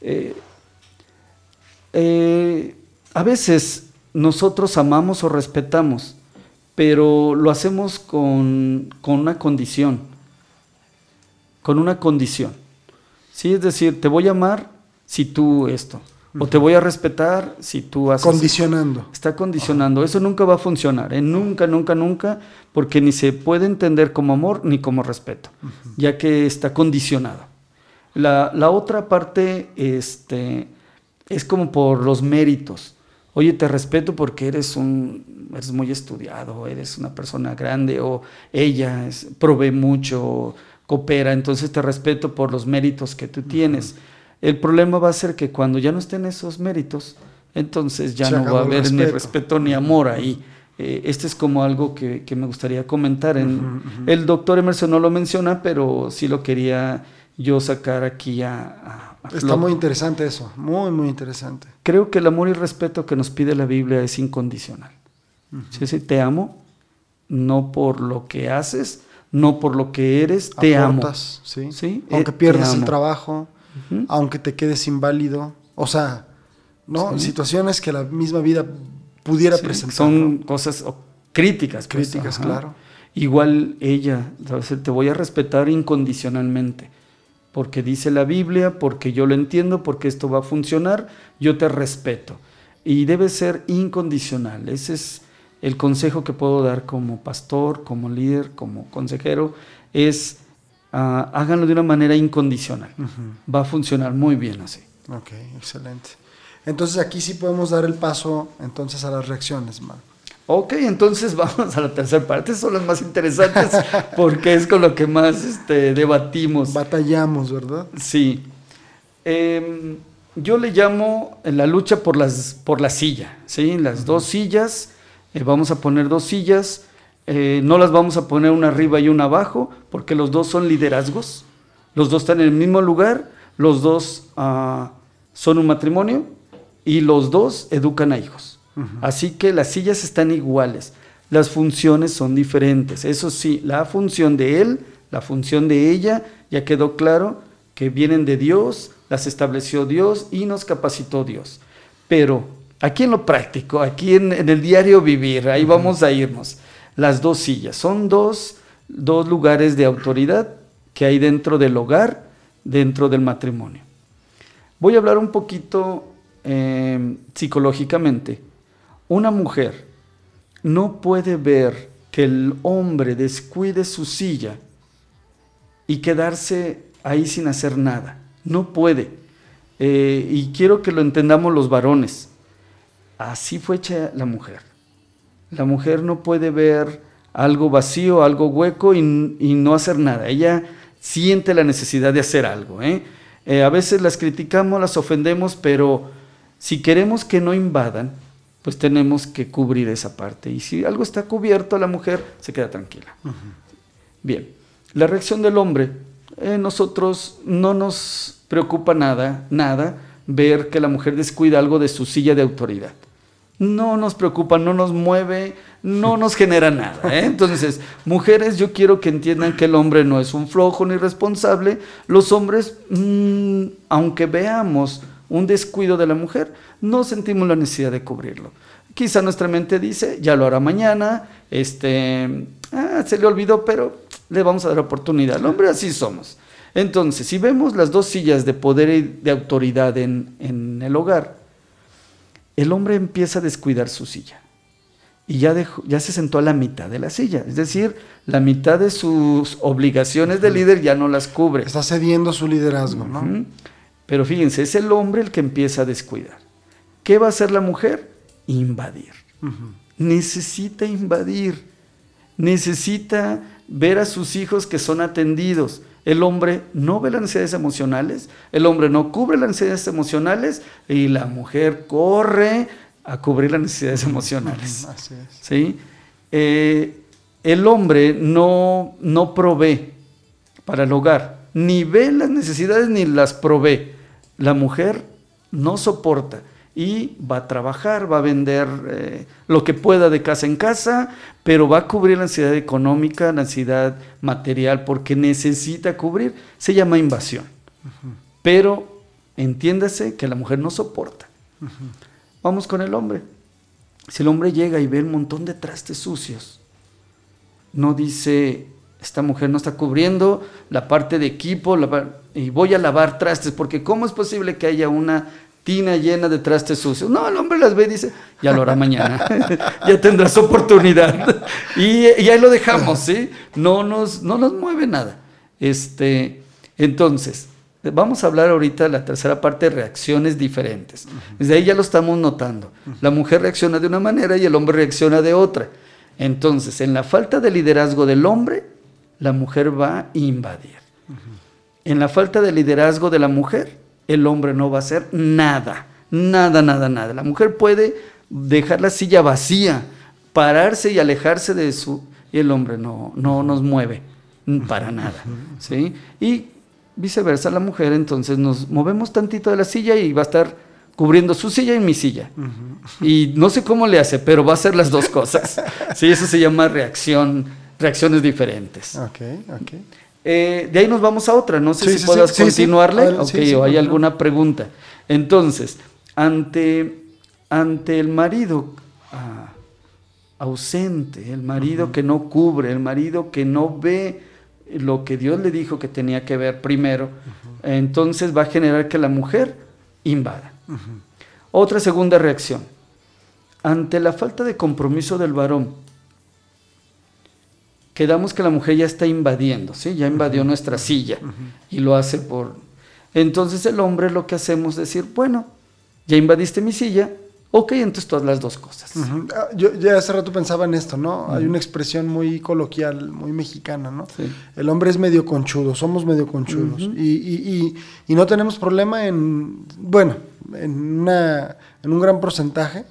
Eh, eh, a veces nosotros amamos o respetamos, pero lo hacemos con, una condición, con una condición. ¿Sí? Es decir, te voy a amar si tú esto, o te voy a respetar si tú haces... Condicionando. Está condicionando. Eso nunca va a funcionar, ¿eh? nunca, nunca, nunca, porque ni se puede entender como amor ni como respeto, ya que está condicionado. La, la otra parte este, es como por los méritos oye, te respeto porque eres un, eres muy estudiado, eres una persona grande, o ella es, provee mucho, coopera, entonces te respeto por los méritos que tú tienes. El problema va a ser que cuando ya no estén esos méritos, entonces ya no va a haber ni respeto ni amor ahí. Eh, este es como algo que, me gustaría comentar. En, El doctor Emerson no lo menciona, pero sí lo quería yo sacar aquí a Está muy interesante eso, muy, muy interesante. Creo que el amor y respeto que nos pide la Biblia es incondicional. Si te amo, no por lo que haces, no por lo que eres, te amo. ¿sí? ¿Sí? Aunque eh, pierdas el trabajo, aunque te quedes inválido, o sea, ¿no? Situaciones que la misma vida pudiera presentar. Son cosas críticas. Pues, críticas, claro. Igual ella, te voy a respetar incondicionalmente porque dice la Biblia, porque yo lo entiendo, porque esto va a funcionar, yo te respeto. Y debe ser incondicional. Ese es el consejo que puedo dar como pastor, como líder, como consejero, es ah, háganlo de una manera incondicional. Va a funcionar muy bien así. Ok, excelente. Entonces aquí sí podemos dar el paso entonces a las reacciones, Marco. Ok, entonces vamos a la tercera parte, son las más interesantes porque es con lo que más este, debatimos. Batallamos, ¿verdad? Sí. Em, yo le llamo la lucha por, las, por la silla, ¿sí? Las dos sillas, eh, vamos a poner dos sillas, eh, no las vamos a poner una arriba y una abajo porque los dos son liderazgos, los dos están en el mismo lugar, los dos ah, son un matrimonio y los dos educan a hijos. Así que las sillas están iguales, las funciones son diferentes. Eso sí, la función de él, la función de ella, ya quedó claro, que vienen de Dios, las estableció Dios y nos capacitó Dios. Pero aquí en lo práctico, aquí en, el diario vivir, ahí vamos a irnos. Las dos sillas, son dos, dos lugares de autoridad que hay dentro del hogar, dentro del matrimonio. Voy a hablar un poquito eh, psicológicamente. Una mujer no puede ver que el hombre descuide su silla y quedarse ahí sin hacer nada. No puede. Eh, y quiero que lo entendamos los varones. Así fue hecha la mujer. La mujer no puede ver algo vacío, algo hueco y, no hacer nada. Ella siente la necesidad de hacer algo. ¿eh? Eh, a veces las criticamos, las ofendemos, pero si queremos que no invadan, pues tenemos que cubrir esa parte. Y si algo está cubierto, la mujer se queda tranquila. Bien, la reacción del hombre, eh, nosotros no nos preocupa nada, nada, ver que la mujer descuida algo de su silla de autoridad. No nos preocupa, no nos mueve, no nos genera nada. ¿eh? Entonces, mujeres, yo quiero que entiendan que el hombre no es un flojo ni responsable. Los hombres, mm, aunque veamos un descuido de la mujer, no sentimos la necesidad de cubrirlo. Quizá nuestra mente dice, ya lo hará mañana, este, ah, se le olvidó, pero le vamos a dar oportunidad. El hombre así somos. Entonces, si vemos las dos sillas de poder y de autoridad en, en el hogar, el hombre empieza a descuidar su silla y ya, ya se sentó a la mitad de la silla. Es decir, la mitad de sus obligaciones de líder ya no las cubre. Está cediendo su liderazgo, ¿no? Pero fíjense, es el hombre el que empieza a descuidar. ¿Qué va a hacer la mujer? Invadir. Necesita invadir. Necesita ver a sus hijos que son atendidos. El hombre no ve las necesidades emocionales, el hombre no cubre las necesidades emocionales y la mujer corre a cubrir las necesidades emocionales. Así es. ¿sí? Eh, el hombre no, no provee para el hogar, ni ve las necesidades ni las provee. La mujer no soporta y va a trabajar, va a vender eh, lo que pueda de casa en casa, pero va a cubrir la ansiedad económica, la ansiedad material, porque necesita cubrir. Se llama invasión. Pero entiéndase que la mujer no soporta. Vamos con el hombre. Si el hombre llega y ve un montón de trastes sucios, no dice, esta mujer no está cubriendo la parte de equipo y voy a lavar trastes, porque ¿cómo es posible que haya una tina llena de trastes sucios? No, el hombre las ve y dice, ya lo hará mañana, ya tendrás oportunidad. y, ahí lo dejamos, ¿sí? No nos, no nos mueve nada. Este, entonces, Vamos a hablar ahorita de la tercera parte de reacciones diferentes. Desde ahí ya lo estamos notando. La mujer reacciona de una manera y el hombre reacciona de otra. Entonces, en la falta de liderazgo del hombre, la mujer va a invadir. En la falta de liderazgo de la mujer, el hombre no va a hacer nada. Nada, nada, nada. La mujer puede dejar la silla vacía, pararse y alejarse de su... Y el hombre no, no nos mueve para nada. ¿sí? Y viceversa la mujer, entonces nos movemos tantito de la silla y va a estar cubriendo su silla y mi silla. Y no sé cómo le hace, pero va a hacer las dos cosas. sí, eso se llama reacción, reacciones diferentes. Eh, de ahí nos vamos a otra, no sé si puedas continuarle. O hay alguna pregunta. Entonces, ante, ante el marido ah, ausente, el marido que no cubre, el marido que no ve lo que Dios le dijo que tenía que ver primero, entonces va a generar que la mujer invada. Otra segunda reacción. Ante la falta de compromiso del varón, quedamos que la mujer ya está invadiendo, ¿sí? ya invadió nuestra silla y lo hace por... Entonces el hombre lo que hacemos es decir, bueno, ya invadiste mi silla, Ok, entonces todas las dos cosas. Ah, yo ya hace rato pensaba en esto, ¿no? Hay una expresión muy coloquial, muy mexicana, ¿no? El hombre es medio conchudo, somos medio conchudos. y, no tenemos problema en, bueno, en, una, en un gran porcentaje,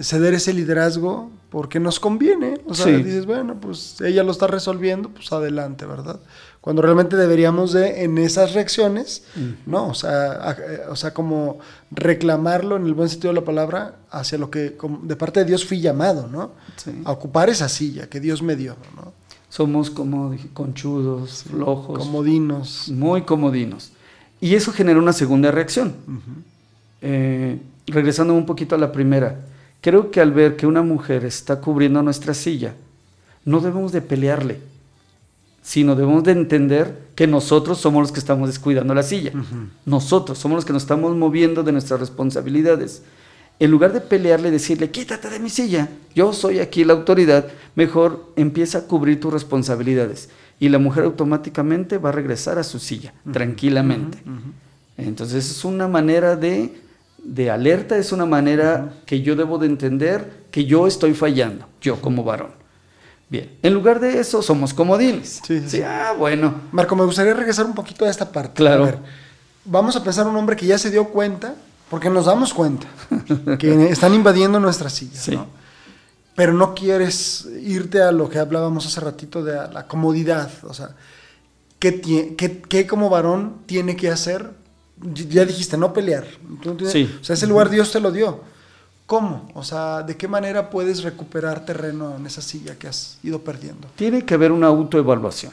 ceder ese liderazgo porque nos conviene. O sea, dices, bueno, pues ella lo está resolviendo, pues adelante, ¿verdad? Cuando realmente deberíamos de, en esas reacciones, ¿no? O sea, o sea, como reclamarlo en el buen sentido de la palabra hacia lo que de parte de Dios fui llamado, ¿no? A ocupar esa silla que Dios me dio, ¿no? Somos como conchudos, flojos. Comodinos. Muy comodinos. Y eso genera una segunda reacción. Eh, regresando un poquito a la primera, creo que al ver que una mujer está cubriendo nuestra silla, no debemos de pelearle, sino debemos de entender que nosotros somos los que estamos descuidando la silla. Nosotros somos los que nos estamos moviendo de nuestras responsabilidades. En lugar de pelearle y decirle, quítate de mi silla, yo soy aquí la autoridad, mejor empieza a cubrir tus responsabilidades. Y la mujer automáticamente va a regresar a su silla, tranquilamente. Entonces es una manera de, de alerta, es una manera que yo debo de entender que yo estoy fallando, yo como varón. Bien, en lugar de eso somos comodines. Sí, sí, sí. Ah, bueno. Marco, me gustaría regresar un poquito a esta parte. Claro. A ver, vamos a pensar un hombre que ya se dio cuenta, porque nos damos cuenta, que están invadiendo nuestra silla, Sí. ¿no? Pero no quieres irte a lo que hablábamos hace ratito de la comodidad. O sea, ¿qué, tie- qué- qué como varón tiene que hacer? Ya dijiste, no pelear. Sí. O sea, ese lugar Dios te lo dio. ¿Cómo? O sea, ¿de qué manera puedes recuperar terreno en esa silla que has ido perdiendo? Tiene que haber una autoevaluación.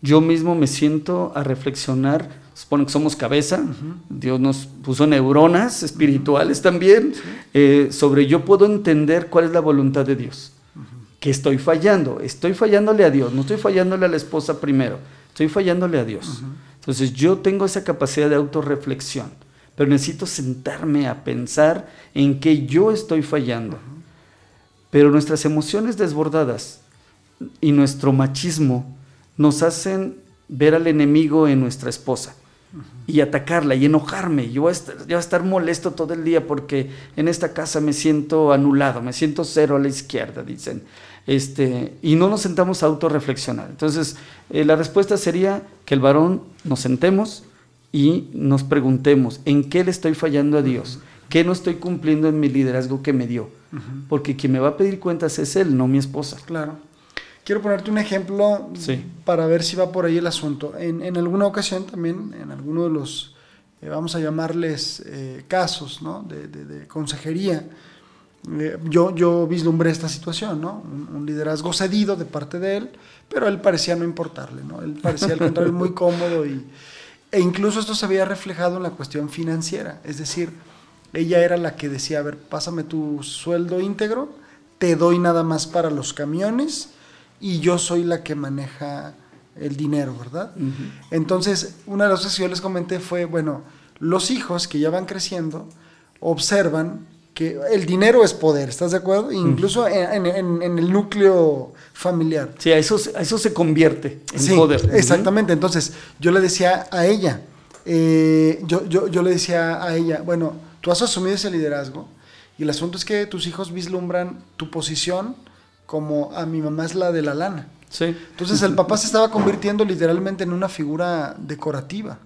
Yo mismo me siento a reflexionar, supone que somos cabeza, Dios nos puso neuronas espirituales también, eh, sobre yo puedo entender cuál es la voluntad de Dios. Que estoy fallando, estoy fallándole a Dios, no estoy fallándole a la esposa primero, estoy fallándole a Dios. Entonces yo tengo esa capacidad de autorreflexión, pero necesito sentarme a pensar en que yo estoy fallando. Pero nuestras emociones desbordadas y nuestro machismo nos hacen ver al enemigo en nuestra esposa y atacarla y enojarme. Yo voy, a estar, yo voy a estar molesto todo el día porque en esta casa me siento anulado, me siento cero a la izquierda, dicen. Este, y no nos sentamos a autorreflexionar. Entonces, eh, la respuesta sería que el varón nos sentemos y nos preguntemos, ¿en qué le estoy fallando a Dios? ¿Qué no estoy cumpliendo en mi liderazgo que me dio? Porque quien me va a pedir cuentas es él, no mi esposa. Claro. Quiero ponerte un ejemplo Sí. para ver si va por ahí el asunto. En, en alguna ocasión también, en alguno de los, eh, vamos a llamarles eh, casos ¿no? de, de- de consejería, eh, yo, yo vislumbré esta situación, ¿no? Un, un liderazgo cedido de parte de él, pero él parecía no importarle, ¿no? Él parecía al contrario muy cómodo y, e incluso esto se había reflejado en la cuestión financiera, es decir, ella era la que decía, a ver, pásame tu sueldo íntegro, te doy nada más para los camiones y yo soy la que maneja el dinero, ¿verdad? Entonces, una de las cosas que yo les comenté fue, bueno, los hijos que ya van creciendo observan que el dinero es poder, ¿estás de acuerdo? Incluso en, en- en- en el núcleo familiar. Sí, a eso, a eso se convierte en Sí, poder. exactamente. Entonces, yo le decía a ella, eh, yo, yo, yo le decía a ella, bueno, tú has asumido ese liderazgo y el asunto es que tus hijos vislumbran tu posición como a mi mamá es la de la lana. Sí. Entonces el papá se estaba convirtiendo literalmente en una figura decorativa.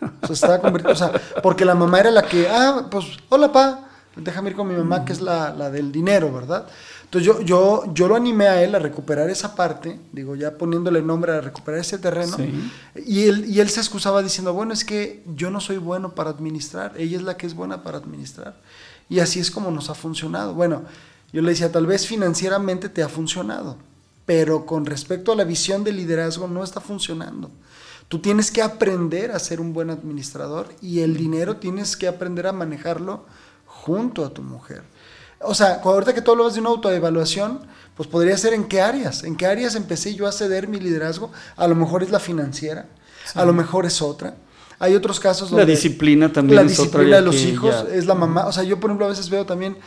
O sea, se estaba convirtiendo, o sea, porque la mamá era la que, ah, pues, hola pa, déjame ir con mi mamá que es la, la del dinero, ¿verdad? Entonces yo, yo, yo lo animé a él a recuperar esa parte, digo, ya poniéndole nombre a recuperar ese terreno. Sí. Y, él, y él se excusaba diciendo, bueno, es que yo no soy bueno para administrar, ella es la que es buena para administrar. Y así es como nos ha funcionado. Bueno, yo le decía, tal vez financieramente te ha funcionado, pero con respecto a la visión de liderazgo no está funcionando. Tú tienes que aprender a ser un buen administrador y el dinero tienes que aprender a manejarlo junto a tu mujer. O sea, ahorita que tú hablabas de una autoevaluación, pues podría ser en qué áreas, en qué áreas empecé yo a ceder mi liderazgo. A lo mejor es la financiera, a lo mejor es otra. Hay otros casos La donde disciplina también la es disciplina de los hijos ya- es la mamá. O sea, yo por ejemplo a veces veo también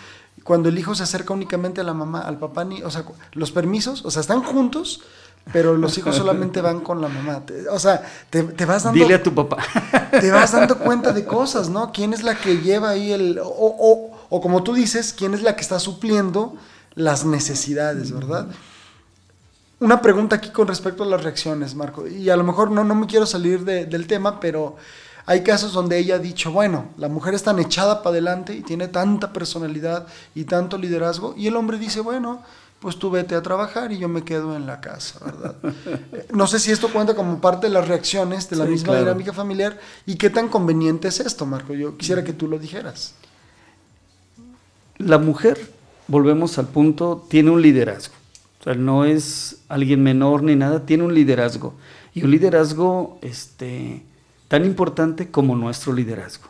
cuando el hijo se acerca únicamente a la mamá, al papá ni, o sea, los permisos, o sea, están juntos, pero los hijos solamente van con la mamá. Te- O sea, te, te vas dando Dile a tu papá. te vas dando cuenta de cosas, ¿no? ¿Quién es la que lleva ahí el... O, o- o como tú dices, ¿quién es la que está supliendo las necesidades, verdad? Una pregunta aquí con respecto a las reacciones, Marco. Y a lo mejor no, no me quiero salir de- del tema, pero hay casos donde ella ha dicho, bueno, la mujer es tan echada para adelante y tiene tanta personalidad y tanto liderazgo, y el hombre dice, bueno, pues tú vete a trabajar y yo me quedo en la casa, ¿verdad? No sé si esto cuenta como parte de las reacciones de la Sí, misma claro. dinámica familiar y qué tan conveniente es esto, Marco. Yo quisiera que tú lo dijeras. La mujer, volvemos al punto, tiene un liderazgo. O sea, no es alguien menor ni nada, tiene un liderazgo. Y un liderazgo este, tan importante como nuestro liderazgo.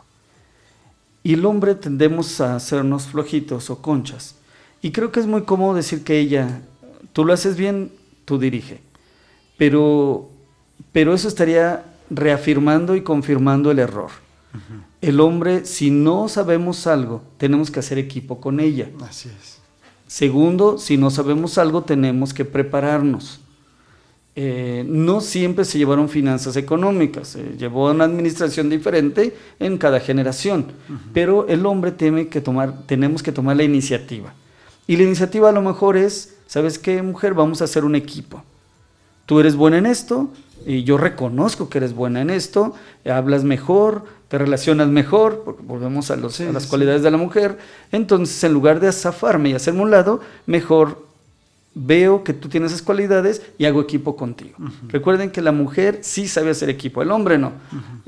Y el hombre tendemos a hacernos flojitos o conchas. Y creo que es muy cómodo decir que ella, tú lo haces bien, tú dirige. Pero, pero eso estaría reafirmando y confirmando el error. El hombre, si no sabemos algo, tenemos que hacer equipo con ella. Así es. Segundo, si no sabemos algo, tenemos que prepararnos. Eh, no siempre se llevaron finanzas económicas, se llevó una administración diferente en cada generación, pero el hombre tiene que tomar, tenemos que tomar la iniciativa. Y la iniciativa a lo mejor es, ¿sabes qué, mujer? Vamos a hacer un equipo. Tú eres buena en esto, y yo reconozco que eres buena en esto, hablas mejor, te relacionas mejor, porque volvemos a, los, a las cualidades de la mujer. Entonces, en lugar de azafarme y hacerme un lado, mejor veo que tú tienes esas cualidades y hago equipo contigo. Recuerden que la mujer sí sabe hacer equipo, el hombre no.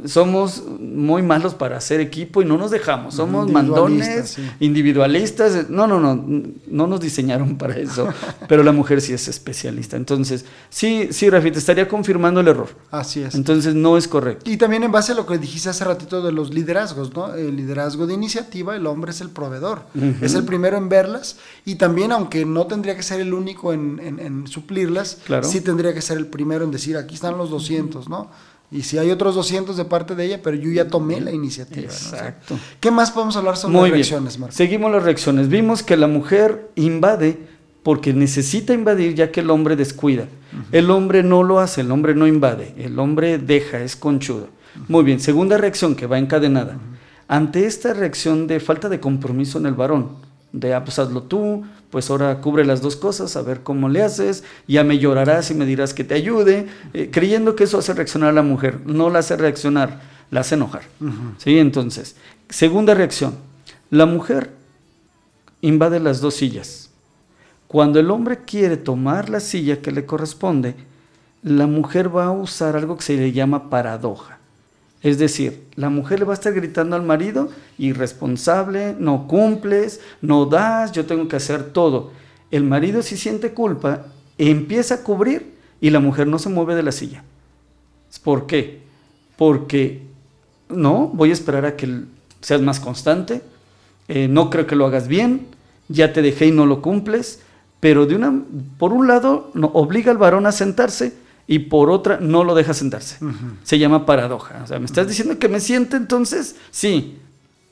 Somos muy malos para hacer equipo y no nos dejamos. Somos mandones, individualistas. No, no, no, no nos diseñaron para eso, pero la mujer sí es especialista. Entonces, sí, sí, Rafi, te estaría confirmando el error. Así es. Entonces, no es correcto. Y también en base a lo que dijiste hace ratito de los liderazgos, ¿no? El liderazgo de iniciativa, el hombre es el proveedor. Es el primero en verlas y también, aunque no tendría que ser el único en, suplirlas, claro. sí tendría que ser el primero en decir, aquí están los 200, ¿no? Y si hay otros 200 de parte de ella, pero yo ya tomé la iniciativa. Exacto. ¿Qué más podemos hablar sobre las reacciones, Marco? Seguimos las reacciones. Vimos que la mujer invade porque necesita invadir ya que el hombre descuida. El hombre no lo hace, el hombre no invade, el hombre deja, es conchudo. Muy bien, segunda reacción que va encadenada. Ante esta reacción de falta de compromiso en el varón, de ah, pues hazlo tú, pues ahora cubre las dos cosas, a ver cómo le haces, ya me llorarás y me dirás que te ayude, eh, creyendo que eso hace reaccionar a la mujer, no la hace reaccionar, la hace enojar. ¿Sí? Entonces, segunda reacción, la mujer invade las dos sillas. Cuando el hombre quiere tomar la silla que le corresponde, la mujer va a usar algo que se le llama paradoja. Es decir, la mujer le va a estar gritando al marido, irresponsable, no cumples, no das, yo tengo que hacer todo. El marido si siente culpa, empieza a cubrir y la mujer no se mueve de la silla. ¿Por qué? Porque no, voy a esperar a que seas más constante, eh, no creo que lo hagas bien, ya te dejé y no lo cumples, pero de una, por un lado no, obliga al varón a sentarse y por otra no lo deja sentarse. Se llama paradoja. O sea, ¿me estás diciendo que me siente entonces? Sí.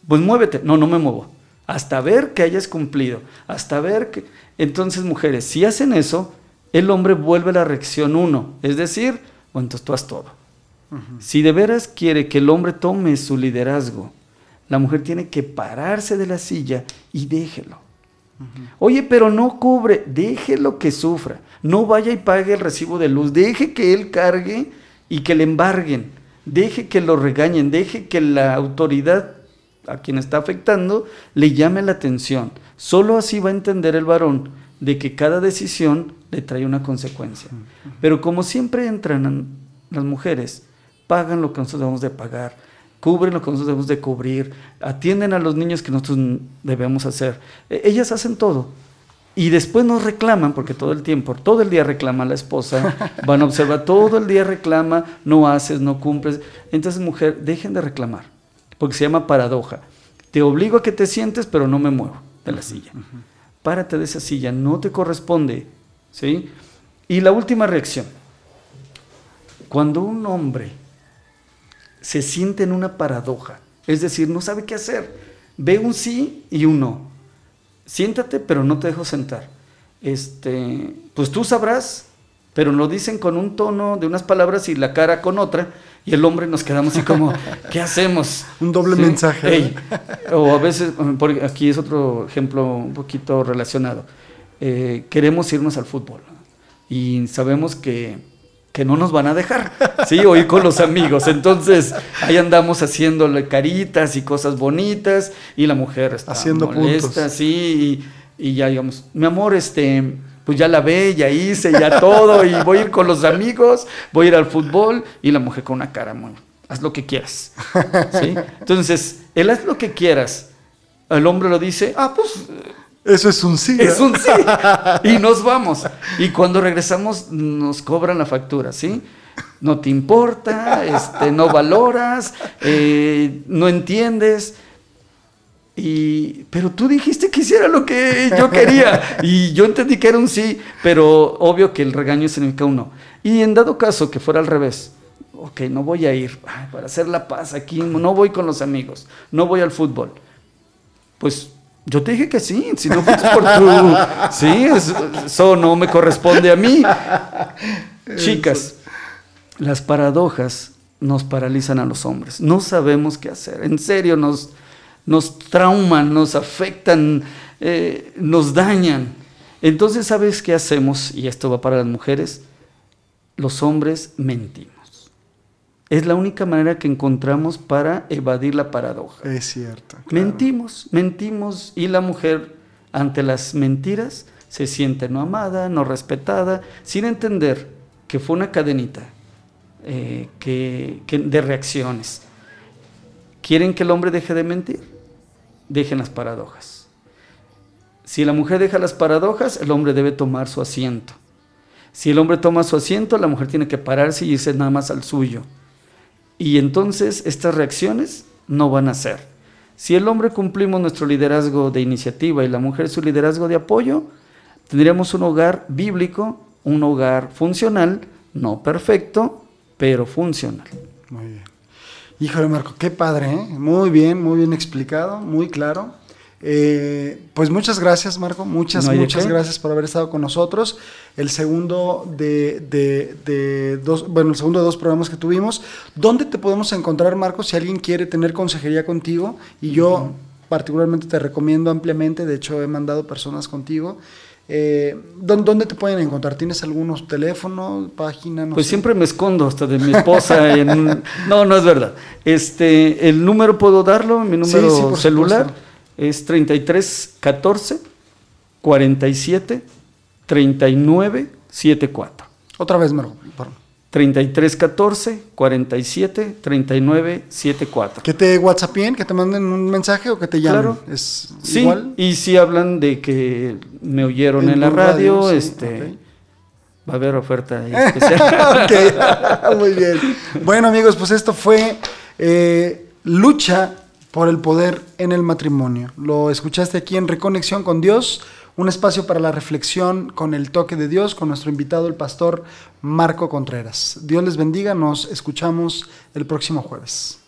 Pues muévete. No, no me muevo. Hasta ver que hayas cumplido. Hasta ver que... Entonces, mujeres, si hacen eso, el hombre vuelve a la reacción uno. Es decir, bueno, entonces tú haz todo. Si de veras quiere que el hombre tome su liderazgo, la mujer tiene que pararse de la silla y déjelo. Oye, pero no cubre, déjelo que sufra. No vaya y pague el recibo de luz, deje que él cargue y que le embarguen, deje que lo regañen, deje que la autoridad a quien está afectando le llame la atención. Solo así va a entender el varón de que cada decisión le trae una consecuencia. Pero como siempre entran las mujeres, pagan lo que nosotros debemos de pagar, cubren lo que nosotros debemos de cubrir, atienden a los niños que nosotros debemos hacer. E, ellas hacen todo. Y después nos reclaman, porque todo el tiempo, todo el día reclama la esposa, van a observar, todo el día reclama, no haces, no cumples. Entonces, mujer, dejen de reclamar, porque se llama paradoja. Te obligo a que te sientes, pero no me muevo de la silla. Párate de esa silla, no te corresponde. ¿sí? Y la última reacción. Cuando un hombre se siente en una paradoja, es decir, no sabe qué hacer, ve un sí y un no siéntate, pero no te dejo sentar. Este, pues tú sabrás, pero lo dicen con un tono de unas palabras y la cara con otra, y el hombre nos quedamos así como, ¿qué hacemos? Un doble mensaje. o a veces, aquí es otro ejemplo un poquito relacionado, eh, queremos irnos al fútbol y sabemos que que no nos van a dejar, ¿sí? O ir con los amigos. Entonces, ahí andamos haciéndole caritas y cosas bonitas y la mujer está Haciendo molesta, sí, y, ya digamos, mi amor, este, pues ya la ve, ya hice, ya todo, y voy a ir con los amigos, voy a ir al fútbol, y la mujer con una cara, bueno, haz lo que quieras, ¿sí? Entonces, él haz lo que quieras, el hombre lo dice, ah, pues eso es un sí. Es un sí. Y nos vamos. Y cuando regresamos nos cobran la factura, ¿sí? no te importa, este, no valoras, eh, no entiendes. Y, pero tú dijiste que hiciera lo que yo quería. Y yo entendí que era un sí, pero obvio que el regaño significa un no. Y en dado caso que fuera al revés, ok, no voy a ir ay, para hacer la paz aquí, no voy con los amigos, no voy al fútbol. Pues yo te dije que sí, si no fuiste por tu... Sí, es- eso no me corresponde a mí. Chicas, las paradojas nos paralizan a los hombres. No sabemos qué hacer. En serio, nos, nos trauman, nos afectan, eh, nos dañan. Entonces, ¿sabes qué hacemos? Y esto va para las mujeres. Los hombres mentimos. Es la única manera que encontramos para evadir la paradoja. Es cierto. claro. Mentimos, mentimos y la mujer ante las mentiras se siente no amada, no respetada, sin entender que fue una cadenita eh, que, que- de reacciones. ¿Quieren que el hombre deje de mentir? Dejen las paradojas. Si la mujer deja las paradojas, el hombre debe tomar su asiento. Si el hombre toma su asiento, la mujer tiene que pararse y irse nada más al suyo. Y entonces estas reacciones no van a ser. Si el hombre cumplimos nuestro liderazgo de iniciativa y la mujer su liderazgo de apoyo, tendríamos un hogar bíblico, un hogar funcional, no perfecto, pero funcional. Muy bien. Híjole, Marco, qué padre, ¿eh? Muy bien, muy bien explicado, muy claro. Eh, pues muchas gracias, Marco. Muchas, No muchas gracias por haber estado con nosotros. El segundo de, de- de dos, bueno, el segundo de dos programas que tuvimos. ¿Dónde te podemos encontrar, Marco, si alguien quiere tener consejería contigo? Y yo particularmente te recomiendo ampliamente, de hecho he mandado personas contigo. Eh, ¿dó- ¿Dónde te pueden encontrar? ¿Tienes algunos teléfonos, página? No Pues sé? siempre me escondo hasta de mi esposa. en un- No, no es verdad. Este, el número puedo darlo, mi número sí, por celular supuesto. Es 33 14 47 39 74. Otra vez, perdón. 33 14 47 39 74. Que te whatsappien, que te manden un mensaje o que te llamen. Claro. Es Sí, igual. y si hablan de que me oyeron En en, la radio, radio, sí, este ok. va a haber oferta especial. ok, muy bien. Bueno, amigos, pues esto fue eh, lucha por el poder en el matrimonio. Lo escuchaste aquí en Reconexión con Dios, un espacio para la reflexión con el toque de Dios, con nuestro invitado, el pastor Marco Contreras. Dios les bendiga, nos escuchamos el próximo jueves.